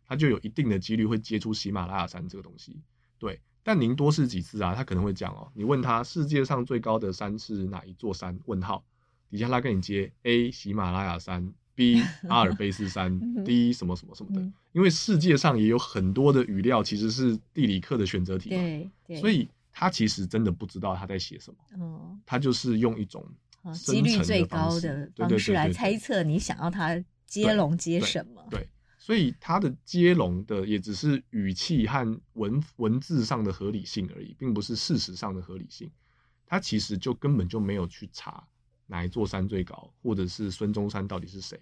它就有一定的几率会接触喜马拉雅山这个东西，对。但您多试几次啊，他可能会讲哦。你问他世界上最高的山是哪一座山？问号底下他跟你接 A 喜马拉雅山，B 阿尔卑斯山，D 什么什么什么的。因为世界上也有很多的语料其实是地理课的选择题嘛，所以他其实真的不知道他在写什么。他就是用一种几率最高的方式来猜测你想要它接龙接什么。对。所以它的接龙的也只是语气和文文字上的合理性而已，并不是事实上的合理性。它其实就根本就没有去查哪一座山最高，或者是孙中山到底是谁，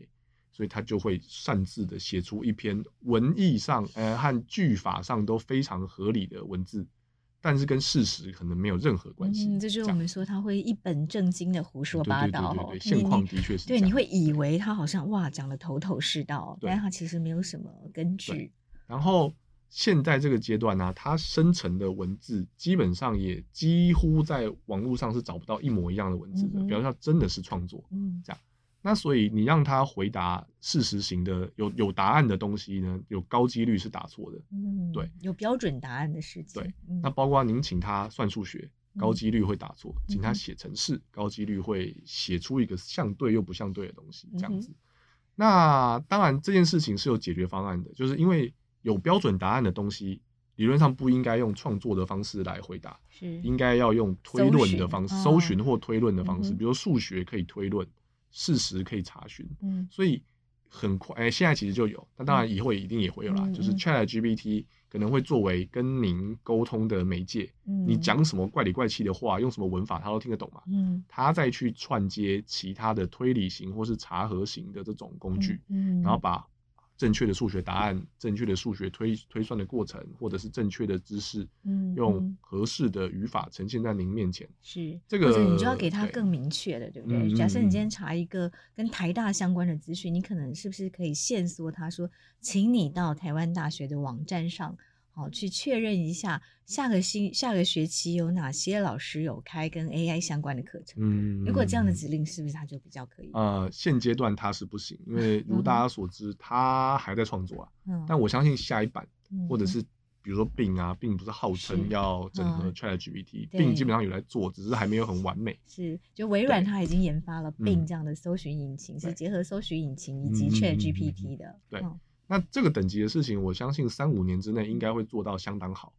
所以他就会擅自的写出一篇文艺上呃和句法上都非常合理的文字。但是跟事实可能没有任何关系。嗯，这就是我们说他会一本正经的胡说八道。对对对对，现况的确是。对，你会以为他好像哇讲的头头是道，但他其实没有什么根据。然后现在这个阶段呢、啊，他生成的文字基本上也几乎在网络上是找不到一模一样的文字的，比方说真的是创作，嗯，这样。那所以你让他回答事实型的有有答案的东西呢，有高几率是答错的。嗯，对，有标准答案的事情。对，那包括您请他算数学，高几率会答错；嗯、请他写程式，高几率会写出一个相对又不相对的东西，这样子。嗯、那当然这件事情是有解决方案的，就是因为有标准答案的东西，理论上不应该用创作的方式来回答，是应该要用推论的方式，搜寻、哦、或推论的方式，嗯、比如数学可以推论。事实可以查询，嗯，所以很快，哎、欸，现在其实就有，但当然以后也一定也会有啦。嗯、就是 ChatGPT 可能会作为跟您沟通的媒介，嗯，你讲什么怪里怪气的话，用什么文法，他都听得懂嘛，嗯，他再去串接其他的推理型或是查核型的这种工具，嗯，然后把。正确的数学答案，正确的数学推推算的过程，或者是正确的知识，嗯，用合适的语法呈现在您面前，是这个，或者你就要给他更明确的，对，对不对？嗯、假设你今天查一个跟台大相关的资讯，你可能是不是可以限缩他说，请你到台湾大学的网站上。好，去确认一下下个星下个学期有哪些老师有开跟 AI 相关的课程。嗯，如果这样的指令是不是他就比较可以？呃，现阶段他是不行，因为如大家所知，他还在创作啊。嗯，但我相信下一版，或者是比如说 Bing 啊，Bing 不是号称要整合 ChatGPT，Bing 基本上有在做，只是还没有很完美。是，就微软它已经研发了 Bing 这样的搜寻引擎，是结合搜寻引擎以及 ChatGPT 的。对。那这个等级的事情，我相信三五年之内应该会做到相当好，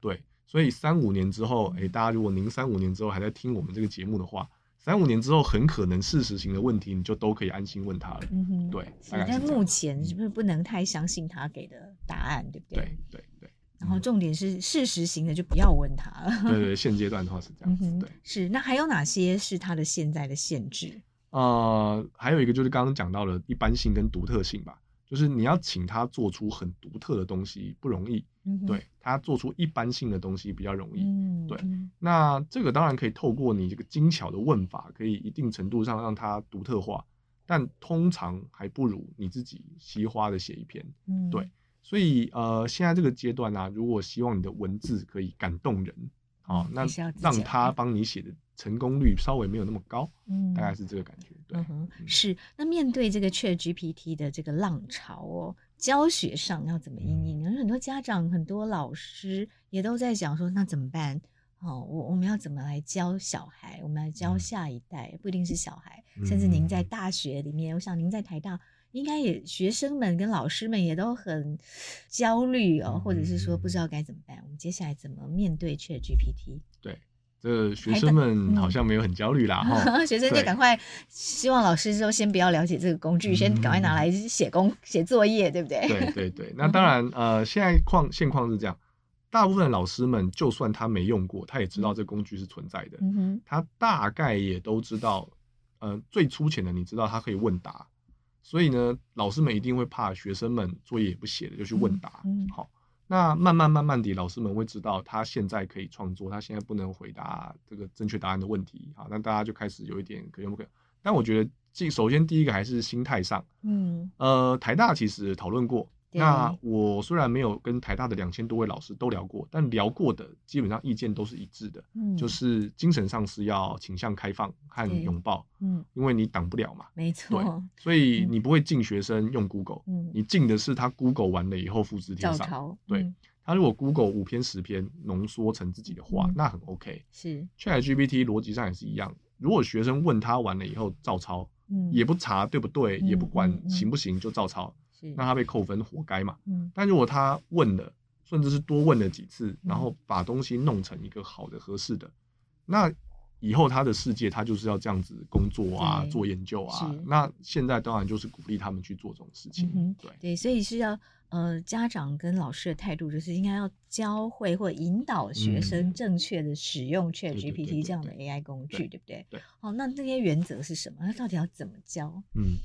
对，所以三五年之后，诶，大家如果您三五年之后还在听我们这个节目的话，三五年之后很可能事实型的问题，你就都可以安心问他了。嗯哼，对。但目前是不是不能太相信他给的答案，对不对？对对对。然后重点是事实型的就不要问他了。对对，现阶段的话是这样子。对，是。那还有哪些是他的现在的限制？呃，还有一个就是刚刚讲到的一般性跟独特性吧。就是你要请他做出很独特的东西不容易，嗯、对，他做出一般性的东西比较容易，嗯、对。那这个当然可以透过你这个精巧的问法，可以一定程度上让他独特化，但通常还不如你自己惜花的写一篇，嗯、对。所以呃，现在这个阶段呢、啊，如果希望你的文字可以感动人，好、嗯，那让他帮你写的成功率稍微没有那么高，嗯，大概是这个感觉。对是。那面对这个 ChatGPT 的这个浪潮哦，教学上要怎么应应？有很多家长、很多老师也都在讲说，那怎么办？哦，我我们要怎么来教小孩？我们来教下一代，嗯、不一定是小孩，甚至您在大学里面，我想您在台大。应该也学生们跟老师们也都很焦虑哦，或者是说不知道该怎么办。我们接下来怎么面对 ChatGPT？对，这个学生们好像没有很焦虑啦。哈，学生就赶快希望老师就先不要了解这个工具，先赶快拿来写工写作业，对不对？对对对。那当然，呃，现在况现况是这样，大部分的老师们就算他没用过，他也知道这个工具是存在的。嗯哼，他大概也都知道，呃，最粗浅的，你知道他可以问答。所以呢，老师们一定会怕学生们作业也不写的就去问答。嗯，好，那慢慢慢慢地，老师们会知道他现在可以创作，他现在不能回答这个正确答案的问题。好，那大家就开始有一点可有不可用。但我觉得，这首先第一个还是心态上。嗯，呃，台大其实讨论过。那我虽然没有跟台大的两千多位老师都聊过，但聊过的基本上意见都是一致的，嗯，就是精神上是要倾向开放和拥抱，嗯，因为你挡不了嘛，没错，对，所以你不会禁学生用 Google，嗯，你禁的是他 Google 完了以后复制贴上，对，他如果 Google 五篇十篇浓缩成自己的话，那很 OK，是，ChatGPT 逻辑上也是一样，如果学生问他完了以后照抄，嗯，也不查对不对，也不管行不行就照抄。那他被扣分，活该嘛？嗯。但如果他问了，甚至是多问了几次，然后把东西弄成一个好的、合适的，那以后他的世界他就是要这样子工作啊，做研究啊。那现在当然就是鼓励他们去做这种事情。对对，所以是要呃，家长跟老师的态度就是应该要教会或引导学生正确的使用 ChatGPT 这样的 AI 工具，对不对？对。好，那这些原则是什么？那到底要怎么教？嗯。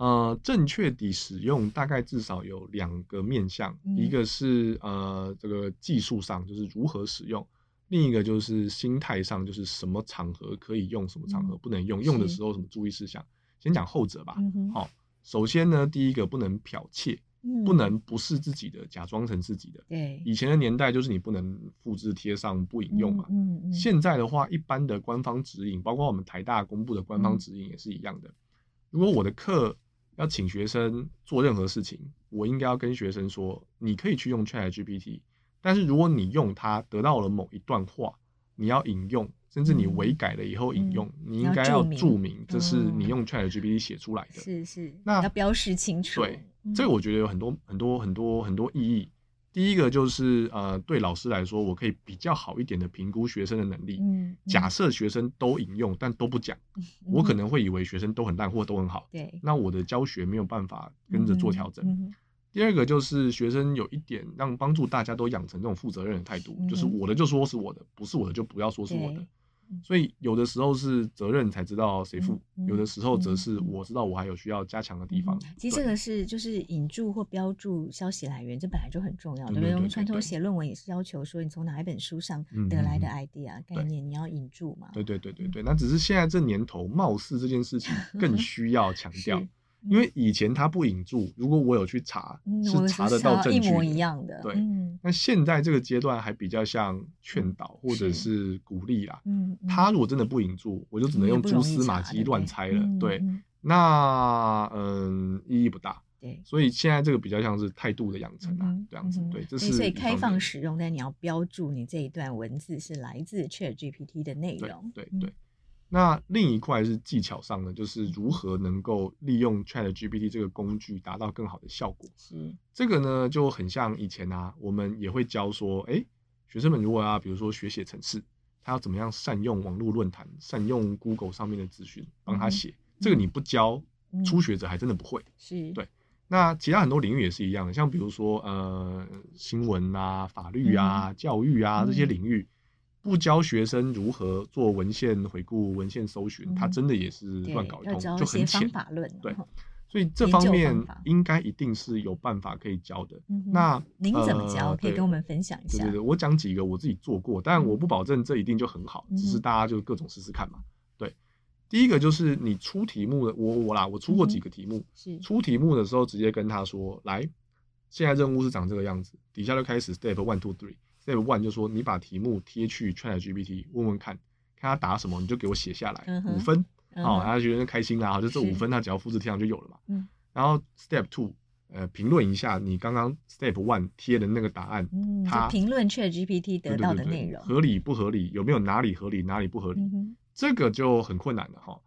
呃，正确的使用大概至少有两个面向，嗯、一个是呃这个技术上就是如何使用，另一个就是心态上就是什么场合可以用，什么场合不能用，嗯、用的时候什么注意事项。先讲后者吧。好、首先呢，第一个不能剽窃，嗯、不能不是自己的假装成自己的。对，以前的年代就是你不能复制贴上不引用嘛。嗯嗯嗯、现在的话，一般的官方指引，包括我们台大公布的官方指引也是一样的。嗯、如果我的课要请学生做任何事情，我应该要跟学生说，你可以去用 ChatGPT，但是如果你用它得到了某一段话，你要引用，甚至你违改了以后引用，嗯、你应该要注明这是你用 ChatGPT 写出来的。是是，那要标示清楚。对，这个我觉得有很多很多很多很多意义。第一个就是呃，对老师来说，我可以比较好一点的评估学生的能力。嗯，假设学生都引用，但都不讲，我可能会以为学生都很烂或都很好。对，那我的教学没有办法跟着做调整。第二个就是学生有一点让帮助大家都养成这种负责任的态度，就是我的就说是我的，不是我的就不要说是我的。所以有的时候是责任才知道谁负，有的时候则是我知道我还有需要加强的地方。其实这个是就是引注或标注消息来源，这本来就很重要，对不对？我们传统写论文也是要求说，你从哪一本书上得来的 idea 概念，你要引注嘛。对对对对对，那只是现在这年头，貌似这件事情更需要强 调。因为以前他不引注，如果我有去查，是查得到证据，一模一样的。对，那现在这个阶段还比较像劝导或者是鼓励啦。嗯，他如果真的不引注，我就只能用蛛丝马迹乱猜了。对，那嗯意义不大。对，所以现在这个比较像是态度的养成啊，这样子。对，这是所以开放使用，但你要标注你这一段文字是来自 ChatGPT 的内容。对对。那另一块是技巧上呢，就是如何能够利用 ChatGPT 这个工具达到更好的效果。是这个呢，就很像以前啊，我们也会教说，哎，学生们如果要比如说学写程式，他要怎么样善用网络论坛，善用 Google 上面的资讯帮他写。嗯、这个你不教，嗯、初学者还真的不会。是对。那其他很多领域也是一样的，像比如说呃新闻啊、法律啊、嗯、教育啊这些领域。不教学生如何做文献回顾、文献搜寻，他真的也是乱搞一通，就很浅。对，所以这方面应该一定是有办法可以教的。那您怎么教？可以跟我们分享一下。对对对，我讲几个我自己做过，但我不保证这一定就很好，只是大家就各种试试看嘛。对，第一个就是你出题目的，我我啦，我出过几个题目，出题目的时候直接跟他说，来，现在任务是长这个样子，底下就开始 step one two three。Step one 就说你把题目贴去 ChatGPT 问问看，看他答什么，你就给我写下来，五分。哦，然后学生开心啦，就这五分他只要复制贴上就有了嘛。嗯。然后 Step Two，呃，评论一下你刚刚 Step One 贴的那个答案，嗯，他评论 ChatGPT 得到的内容合理不合理？有没有哪里合理哪里不合理？这个就很困难了哈。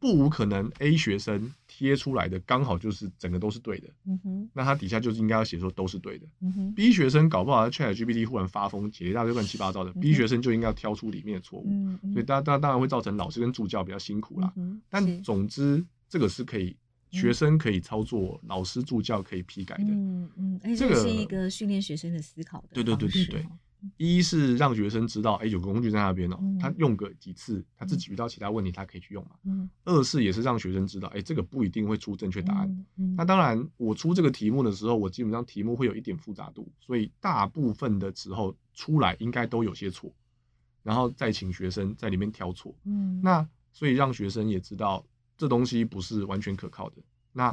不无可能，A 学生贴出来的刚好就是整个都是对的，嗯哼，那他底下就是应该要写说都是对的，嗯哼。B 学生搞不好 ChatGPT 忽然发疯，写一大堆乱七八糟的，嗯，B 学生就应该要挑出里面的错误，所以当当当然会造成老师跟助教比较辛苦啦，嗯，但总之这个是可以，学生可以操作，老师助教可以批改的，嗯嗯，这个是一个训练学生的思考的，对对对对对。一是让学生知道，哎、欸，有个工具在那边哦，他用个几次，他自己遇到其他问题，他可以去用嘛。嗯。二是也是让学生知道，哎、欸，这个不一定会出正确答案。嗯。那当然，我出这个题目的时候，我基本上题目会有一点复杂度，所以大部分的时候出来应该都有些错，然后再请学生在里面挑错。嗯。那所以让学生也知道这东西不是完全可靠的。那，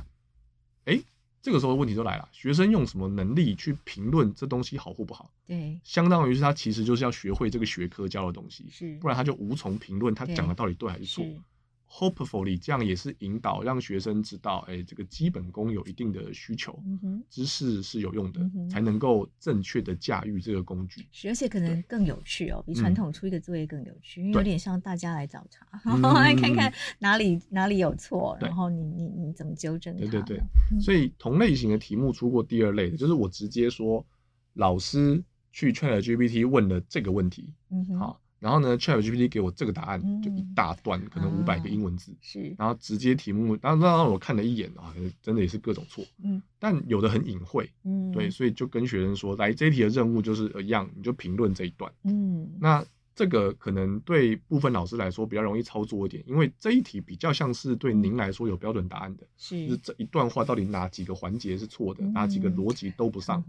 哎、欸。这个时候问题就来了，学生用什么能力去评论这东西好或不好？对，相当于是他其实就是要学会这个学科教的东西，是，不然他就无从评论他讲的到底对还是错。Hopefully，这样也是引导让学生知道，哎，这个基本功有一定的需求，嗯、哼。知识是有用的，嗯、才能够正确的驾驭这个工具。而且可能更有趣哦，比传统出一个作业更有趣，嗯、因为有点像大家来找茬，对来看看哪里哪里有错，然后你你你怎么纠正它。对对对，所以同类型的题目出过第二类的，就是我直接说老师去 ChatGPT 问了这个问题，嗯哼，好。然后呢，ChatGPT 给我这个答案，就一大段，可能五百个英文字，是。然后直接题目，然后让我看了一眼啊，真的也是各种错，嗯。但有的很隐晦，嗯，对，所以就跟学生说，来这一题的任务就是一样，你就评论这一段，嗯。那这个可能对部分老师来说比较容易操作一点，因为这一题比较像是对您来说有标准答案的，是。就是这一段话到底哪几个环节是错的，哪几个逻辑都不上。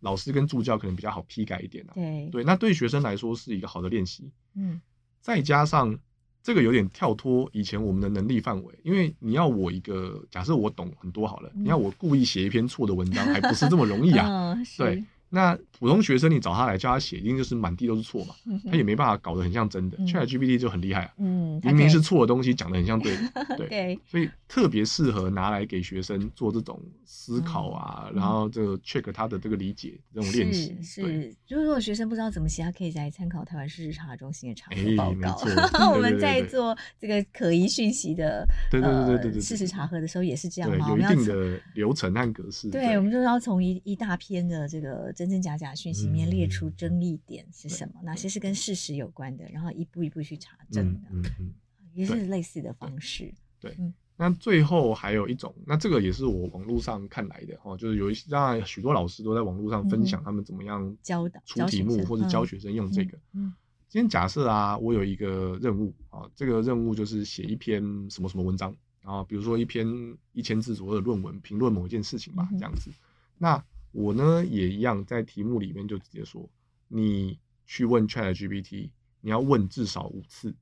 老师跟助教可能比较好批改一点啊，对。对，那对学生来说是一个好的练习，嗯，再加上这个有点跳脱以前我们的能力范围，因为你要我一个假设我懂很多好了，嗯、你要我故意写一篇错的文章，还不是这么容易啊，嗯、对。那普通学生，你找他来教他写，一定就是满地都是错嘛，他也没办法搞得很像真的。ChatGPT 就很厉害啊，明明是错的东西讲得很像对 的，对，所以特别适合拿来给学生做这种思考啊，然后这个 check 他的这个理解这种练习。是，就是如果学生不知道怎么写，他可以来参考台湾事实查中心的查核报告。我们在做这个可疑讯息的，对对对对对，事实查核的时候也是这样嘛，有一定的流程和格式。对，我们就是要从一一大篇的这个。真真假假讯息里面列出争议点是什么？嗯、哪些是跟事实有关的？然后一步一步去查证的，嗯嗯嗯、也是类似的方式。对，那最后还有一种，那这个也是我网络上看来的哦，就是有一些当然许多老师都在网络上分享他们怎么样教导出题目或者教学生用这个。嗯，嗯今天假设啊，我有一个任务啊，这个任务就是写一篇什么什么文章，然后比如说一篇一千字左右的论文，评论某一件事情吧，这样子。嗯、那我呢也一样，在题目里面就直接说，你去问 ChatGPT，你要问至少五次，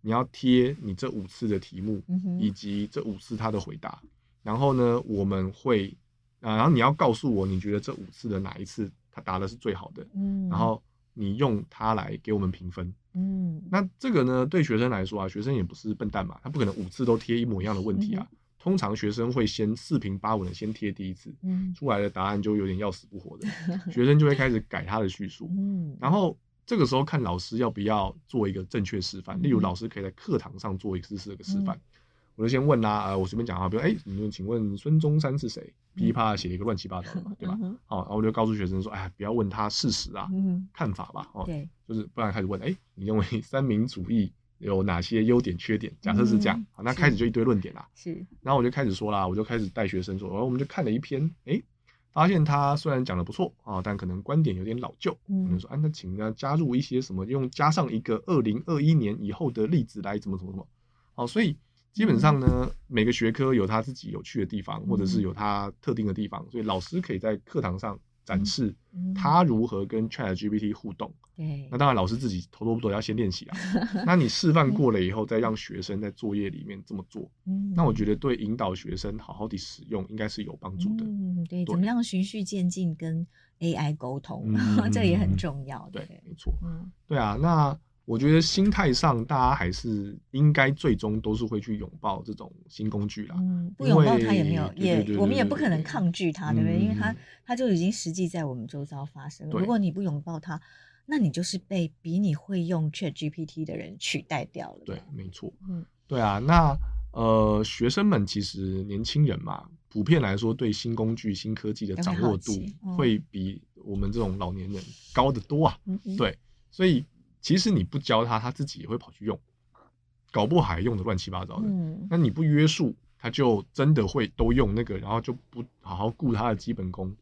你要贴你这五次的题目，以及这五次他的回答。然后呢，我们会啊，然后你要告诉我，你觉得这五次的哪一次他答的是最好的？然后你用它来给我们评分。嗯那这个呢，对学生来说啊，学生也不是笨蛋嘛，他不可能五次都贴一模一样的问题啊。通常学生会先四平八稳的先贴第一次，嗯、出来的答案就有点要死不活的，学生就会开始改他的叙述，嗯、然后这个时候看老师要不要做一个正确示范，嗯、例如老师可以在课堂上做一次这个示范，嗯、我就先问啦，呃，我随便讲啊，比如哎，你们请问孙中山是谁？噼里啪啦写了一个乱七八糟的嘛，对吧？嗯、好，然后我就告诉学生说，哎呀，不要问他事实啊，嗯、看法吧，哦，就是不然开始问，哎，你认为三民主义？有哪些优点、缺点？假设是这样，好，那开始就一堆论点啦。是，然后我就开始说啦，我就开始带学生说，然后我们就看了一篇，哎，发现他虽然讲的不错啊，但可能观点有点老旧。嗯，可能说，啊，那请呢加入一些什么，用加上一个二零二一年以后的例子来怎么怎么怎么。好，所以基本上呢，每个学科有他自己有趣的地方，或者是有他特定的地方，所以老师可以在课堂上。展示他如何跟 ChatGPT 互动。对，那当然老师自己头多不多要先练习啊。那你示范过了以后，再让学生在作业里面这么做。嗯，那我觉得对引导学生好好的使用，应该是有帮助的。嗯，对，怎么样循序渐进跟 AI 沟通，这也很重要。对，没错。嗯，对啊。那我觉得心态上，大家还是应该最终都是会去拥抱这种新工具啦。嗯，不拥抱它也没有，也我们也不可能抗拒它，对不对？因为它它就已经实际在我们周遭发生。如果你不拥抱它，那你就是被比你会用 ChatGPT 的人取代掉了。对，没错。嗯，对啊。那呃，学生们其实年轻人嘛，普遍来说对新工具、新科技的掌握度会比我们这种老年人高得多啊。嗯，对，所以其实你不教他，他自己也会跑去用，搞不好还用的乱七八糟的。嗯，那你不约束，他就真的会都用那个，然后就不好好顾他的基本功。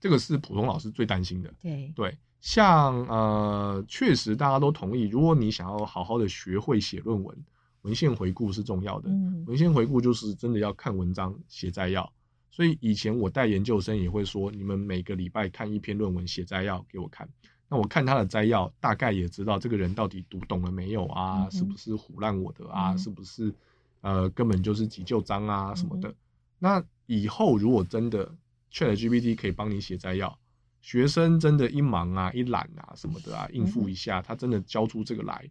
这个是普通老师最担心的。对对。像呃，确实大家都同意，如果你想要好好的学会写论文，文献回顾是重要的。嗯，文献回顾就是真的要看文章、写摘要。所以以前我带研究生也会说，你们每个礼拜看一篇论文，写摘要给我看。那我看他的摘要，大概也知道这个人到底读懂了没有啊？嗯、是不是唬烂我的啊？嗯、是不是呃根本就是急救章啊什么的？嗯、那以后如果真的 ChatGPT 可以帮你写摘要。学生真的，一忙啊，一懒啊，什么的啊，应付一下，他真的交出这个来，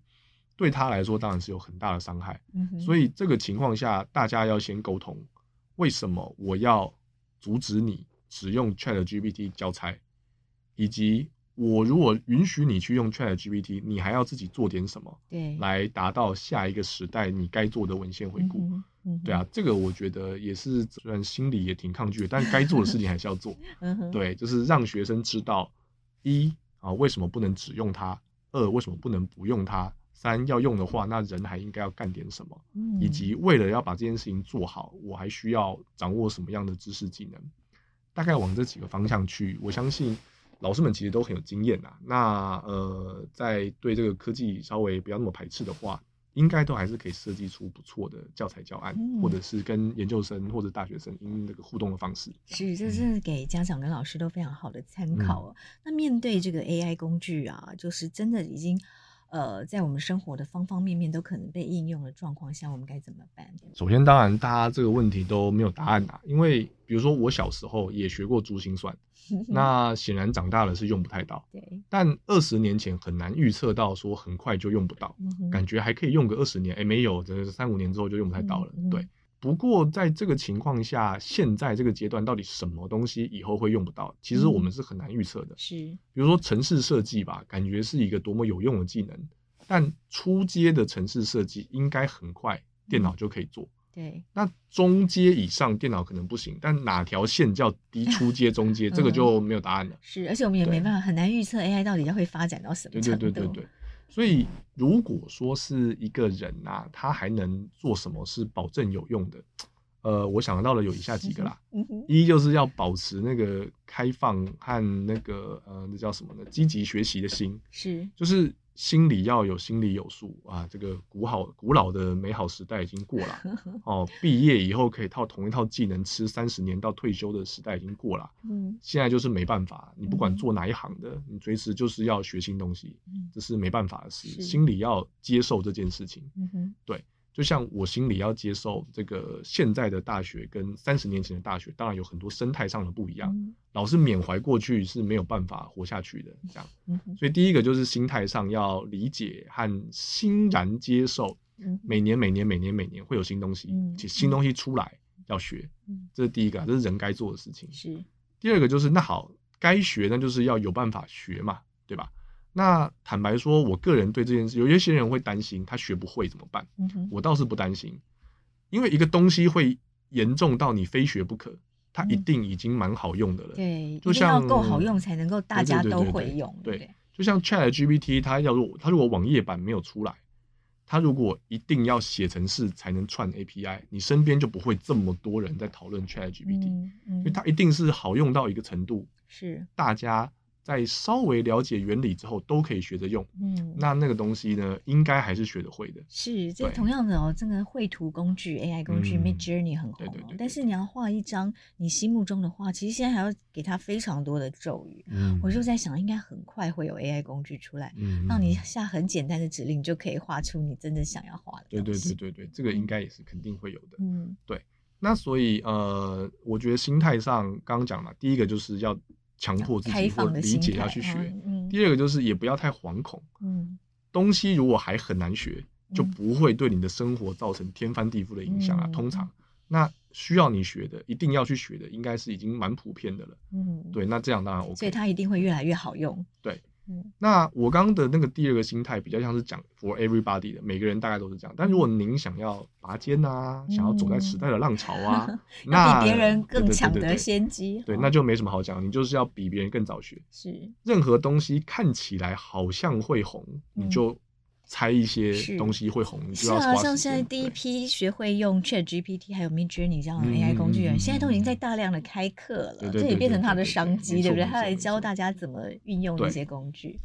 对他来说当然是有很大的伤害。所以这个情况下，大家要先沟通，为什么我要阻止你使用 ChatGPT 交差，以及。我如果允许你去用 ChatGPT，你还要自己做点什么？对，来达到下一个时代你该做的文献回顾。嗯嗯、对啊，这个我觉得也是，虽然心里也挺抗拒的，但该做的事情还是要做。嗯、对，就是让学生知道一啊为什么不能只用它，二为什么不能不用它，三要用的话，那人还应该要干点什么？嗯、以及为了要把这件事情做好，我还需要掌握什么样的知识技能？大概往这几个方向去，我相信。老师们其实都很有经验呐，那呃，在对这个科技稍微不要那么排斥的话，应该都还是可以设计出不错的教材教案，嗯、或者是跟研究生或者大学生因那个互动的方式。是，这是给家长跟老师都非常好的参考。嗯、那面对这个 AI 工具啊，就是真的已经。呃，在我们生活的方方面面都可能被应用的状况下，我们该怎么办？首先，当然，大家这个问题都没有答案啊，因为比如说我小时候也学过珠心算，那显然长大了是用不太到。对。但二十年前很难预测到说很快就用不到，感觉还可以用个二十年，哎，没有，这三五年之后就用不太到了。对。不过，在这个情况下，现在这个阶段到底什么东西以后会用不到？其实我们是很难预测的。是，比如说城市设计吧，感觉是一个多么有用的技能，但初阶的城市设计应该很快电脑就可以做。对，那中阶以上电脑可能不行，但哪条线叫低初阶、中阶，这个就没有答案了。是，而且我们也没办法很难预测 AI 到底要会发展到什么程度。对对对对对。所以，如果说是一个人呐、啊，他还能做什么是保证有用的？呃，我想到了有以下几个啦。一就是要保持那个开放和那个呃，那叫什么呢？积极学习的心。是，就是。心里要有心里有数啊！这个古好古老的美好时代已经过了 哦，毕业以后可以套同一套技能吃三十年到退休的时代已经过了。嗯，现在就是没办法，你不管做哪一行的，你随时就是要学新东西，这是没办法的事。心里要接受这件事情。嗯哼，对。就像我心里要接受这个现在的大学跟三十年前的大学，当然有很多生态上的不一样。嗯、老是缅怀过去是没有办法活下去的。这样，嗯、所以第一个就是心态上要理解和欣然接受，每年每年每年每年会有新东西，且新东西出来要学，这是第一个，这是人该做的事情。是。第二个就是那好，该学那就是要有办法学嘛，对吧？那坦白说，我个人对这件事，有一些人会担心他学不会怎么办？嗯、我倒是不担心，因为一个东西会严重到你非学不可，它一定已经蛮好用的了。对，就像要够好用才能够大家都会用。对，就像 ChatGPT，它要如它如果网页版没有出来，它如果一定要写程式才能串 API，你身边就不会这么多人在讨论 ChatGPT，嗯嗯、因为它一定是好用到一个程度，是大家。在稍微了解原理之后，都可以学着用。嗯，那那个东西呢，应该还是学得会的。是，这同样的哦，这个绘图工具、AI 工具 Midjourney 很红。对，但是你要画一张你心目中的画，其实现在还要给它非常多的咒语。嗯，我就在想，应该很快会有 AI 工具出来，嗯，让你下很简单的指令，就可以画出你真的想要画的。对对对对对，这个应该也是肯定会有的。嗯，对。那所以呃，我觉得心态上刚刚讲了，第一个就是要。强迫自己或理解要去学。第二个就是也不要太惶恐。嗯东西如果还很难学，就不会对你的生活造成天翻地覆的影响啊。嗯、通常，那需要你学的，一定要去学的，应该是已经蛮普遍的了。嗯，对，那这样当然 OK。所以它一定会越来越好用。对。那我刚刚的那个第二个心态比较像是讲 for everybody 的，每个人大概都是这样。但如果您想要拔尖啊，嗯、想要走在时代的浪潮啊，嗯、那比别人更抢得先机，对，那就没什么好讲，你就是要比别人更早学。是，任何东西看起来好像会红，嗯、你就。猜一些东西会红，是啊，像现在第一批学会用 Chat GPT 还有 Midjourney 这样的 AI 工具人，现在都已经在大量的开课了，这也变成他的商机，对不对？他来教大家怎么运用这些工具。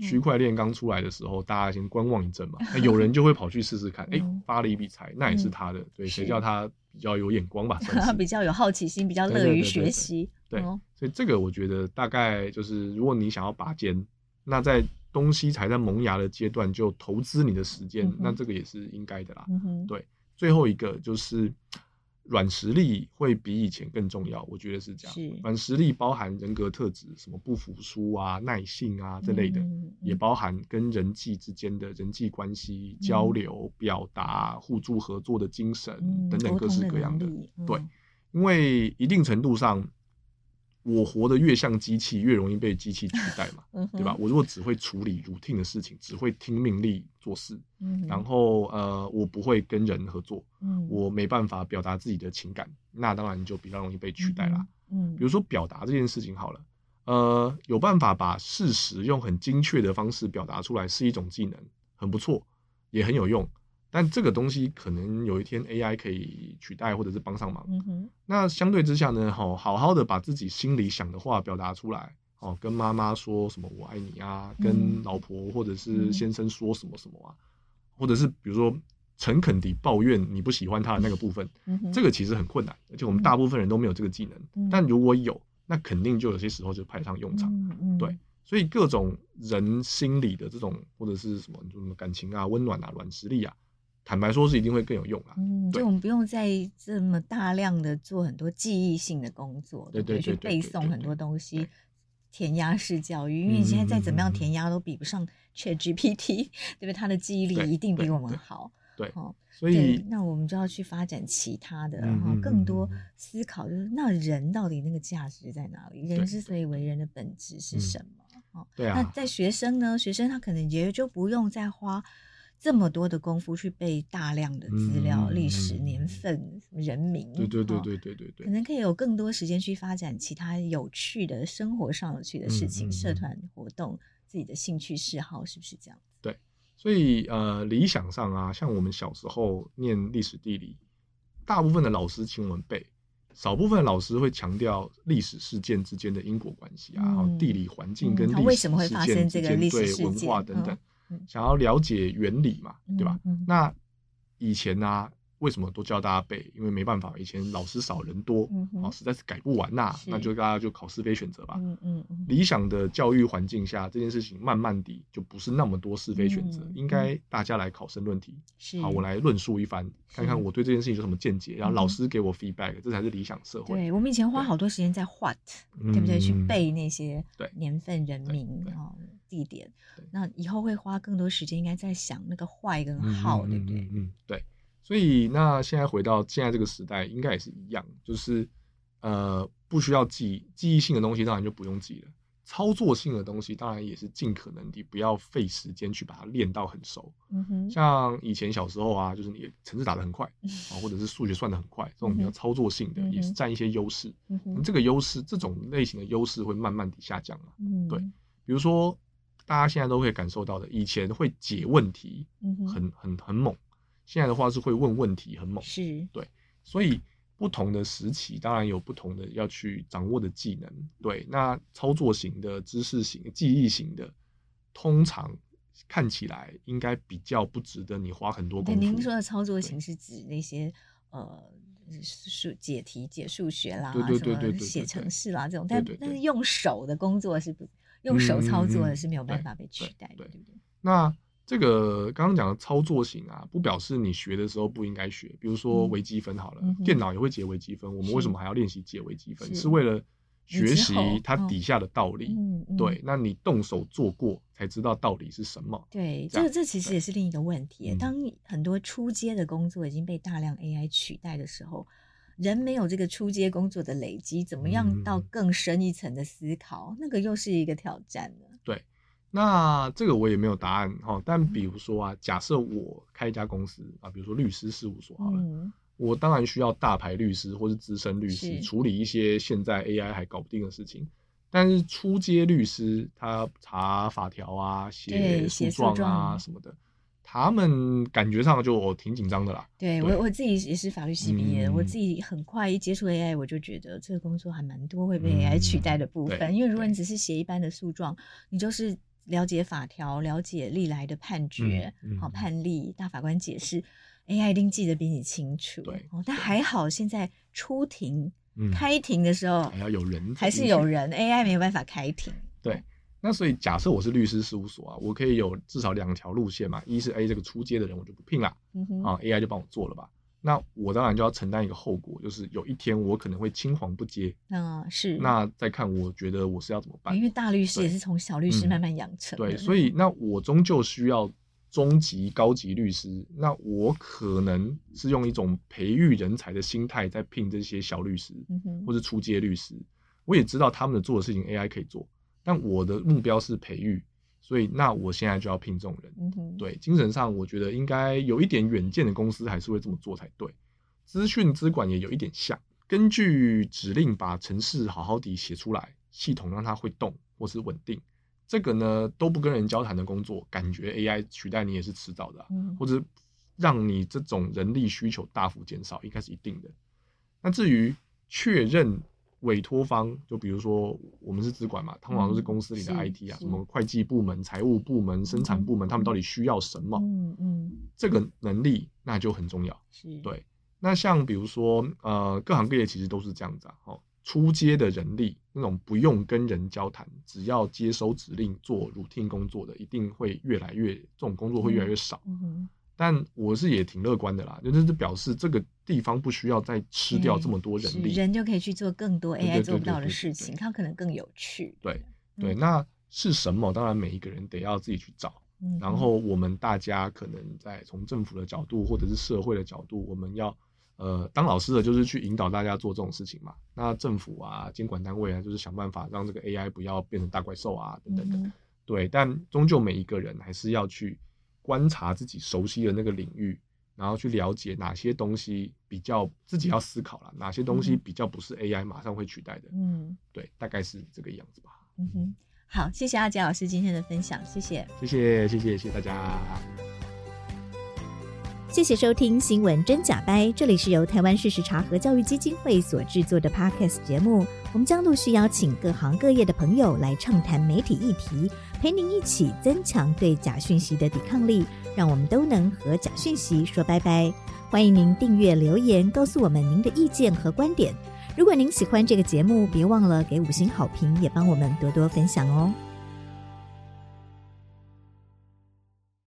区块链刚出来的时候，大家先观望一阵嘛，有人就会跑去试试看，哎，发了一笔财，那也是他的，对，谁叫他比较有眼光吧？他比较有好奇心，比较乐于学习，对，所以这个我觉得大概就是，如果你想要拔尖，那在。东西才在萌芽的阶段就投资你的时间，嗯、那这个也是应该的啦。对，最后一个就是软实力会比以前更重要，我觉得是这样。软是实力包含人格特质，什么不服输啊、耐性啊这类的，也包含跟人际之间的人际关系、嗯、交流、表达、互助合作的精神、嗯、等等各式各样的。嗯、对，因为一定程度上。我活得越像机器，越容易被机器取代嘛，嗯、对吧？我如果只会处理 routine 的事情，只会听命令做事，嗯、然后呃，我不会跟人合作，嗯、我没办法表达自己的情感，那当然就比较容易被取代啦。嗯，比如说表达这件事情好了，呃，有办法把事实用很精确的方式表达出来是一种技能，很不错，也很有用。但这个东西可能有一天 AI 可以取代或者是帮上忙。嗯、那相对之下呢，好好好的把自己心里想的话表达出来，哦，跟妈妈说什么我爱你啊，嗯、跟老婆或者是先生说什么什么啊，嗯、或者是比如说诚恳地抱怨你不喜欢他的那个部分，这个其实很困难，而且我们大部分人都没有这个技能。嗯、但如果有，那肯定就有些时候就派上用场。对，所以各种人心里的这种或者是什么什么感情啊、温暖啊、软实力啊。坦白说，是一定会更有用啊。嗯，就我们不用再这么大量的做很多记忆性的工作，对对，去背诵很多东西，填鸭式教育。因为你现在再怎么样填鸭都比不上 ChatGPT，对不对？它的记忆力一定比我们好。对，所以那我们就要去发展其他的，然后更多思考，就是那人到底那个价值在哪里？人之所以为人的本质是什么？哦，对啊。那在学生呢？学生他可能也就不用再花。这么多的功夫去背大量的资料、历史、年份、人名，对对对对对对对，可能可以有更多时间去发展其他有趣的生活上有趣的事情、社团活动、自己的兴趣嗜好，是不是这样？对，所以呃，理想上啊，像我们小时候念历史地理，大部分的老师请我们背，少部分的老师会强调历史事件之间的因果关系啊，然后地理环境跟历史事件之间对文化等等。想要了解原理嘛，对吧？那以前呢、啊，为什么都教大家背？因为没办法，以前老师少人多，嗯哼，实在是改不完呐、啊，那就大家就考是非选择吧。嗯嗯嗯、理想的教育环境下，这件事情慢慢地就不是那么多是非选择，嗯、应该大家来考申论题。是好，我来论述一番，看看我对这件事情有什么见解，然后老师给我 feedback，、嗯、这才是理想社会。对，我们以前花好多时间在 what，对，对不对？去背那些年份、人名地点，那以后会花更多时间，应该在想那个坏跟好，对不对？嗯，对。所以那现在回到现在这个时代，应该也是一样，就是呃，不需要记记忆性的东西，当然就不用记了。操作性的东西，当然也是尽可能的不要费时间去把它练到很熟。嗯哼。像以前小时候啊，就是你程式打得很快 啊，或者是数学算得很快，这种比较操作性的，也是占一些优势。嗯哼。这个优势，这种类型的优势会慢慢地下降了。嗯。对，比如说。大家现在都会感受到的，以前会解问题很，很很很很猛，现在的话是会问问题很猛，是对，所以不同的时期当然有不同的要去掌握的技能，对，那操作型的、知识型、记忆型的，通常看起来应该比较不值得你花很多功夫。您说的操作型是指那些呃数解题、解数学啦，对对对对对，写程式啦这种，但但是用手的工作是不。用手操作的是没有办法被取代的，对不对？那这个刚刚讲的操作型啊，不表示你学的时候不应该学。比如说微积分好了，电脑也会解微积分，我们为什么还要练习解微积分？是为了学习它底下的道理。嗯，嗯对，那你动手做过才知道道理是什么。对，这样这其实也是另一个问题。对当很多初阶的工作已经被大量 AI 取代的时候，人没有这个初阶工作的累积，怎么样到更深一层的思考，嗯、那个又是一个挑战呢？对，那这个我也没有答案哈。但比如说啊，假设我开一家公司啊，比如说律师事务所好了。嗯我当然需要大牌律师或是资深律师处理一些现在 AI 还搞不定的事情，但是初阶律师他查法条啊、写诉状啊什么的，他们感觉上就我挺紧张的啦。对，对我我自己也是法律系毕业我自己很快一接触 AI，我就觉得这个工作还蛮多会被 AI 取代的部分。嗯、因为如果你只是写一般的诉状，你就是了解法条、了解历来的判决、好判例、大法官解释。AI 一定记得比你清楚，哦，但还好现在出庭、嗯、开庭的时候还要有人，还是有人，AI 没有办法开庭。对，那所以假设我是律师事务所啊，我可以有至少两条路线嘛，一是 A 这个出街的人我就不聘了，嗯哼，啊 AI 就帮我做了吧，那我当然就要承担一个后果，就是有一天我可能会青黄不接，嗯，是，那再看我觉得我是要怎么办？因为大律师也是从小律师慢慢养成的，对，所以那我终究需要。中级、高级律师，那我可能是用一种培育人才的心态在聘这些小律师，或者初阶律师。我也知道他们的做的事情 AI 可以做，但我的目标是培育，所以那我现在就要聘这种人。对，精神上我觉得应该有一点远见的公司还是会这么做才对。资讯资管也有一点像，根据指令把程式好好地写出来，系统让它会动或是稳定。这个呢都不跟人交谈的工作，感觉 AI 取代你也是迟早的，啊，嗯、或者让你这种人力需求大幅减少，应该是一定的。那至于确认委托方，就比如说我们是资管嘛，通常都是公司里的 IT 啊，嗯、什么会计部门、财务部门、生产部门，嗯、他们到底需要什么？嗯嗯，这个能力那就很重要。是对。那像比如说呃，各行各业其实都是这样子啊，哦。出街的人力，那种不用跟人交谈，只要接收指令做 routine 工作的，一定会越来越，这种工作会越来越少。但我是也挺乐观的啦，就是表示这个地方不需要再吃掉这么多人力，人就可以去做更多 AI 做不到的事情，它可能更有趣。对对，那是什么？当然每一个人得要自己去找。嗯、然后我们大家可能在从政府的角度或者是社会的角度，我们要。呃，当老师的就是去引导大家做这种事情嘛。那政府啊，监管单位啊，就是想办法让这个 AI 不要变成大怪兽啊，等等的。嗯、对，但终究每一个人还是要去观察自己熟悉的那个领域，然后去了解哪些东西比较自己要思考了，哪些东西比较不是 AI 马上会取代的。嗯，对，大概是这个样子吧。嗯哼，好，谢谢阿杰老师今天的分享，谢谢，谢谢，谢谢，谢谢大家。谢谢收听《新闻真假掰》，这里是由台湾事实查核教育基金会所制作的 Podcast 节目。我们将陆续邀请各行各业的朋友来畅谈媒体议题，陪您一起增强对假讯息的抵抗力，让我们都能和假讯息说拜拜。欢迎您订阅留言，告诉我们您的意见和观点。如果您喜欢这个节目，别忘了给五星好评，也帮我们多多分享哦。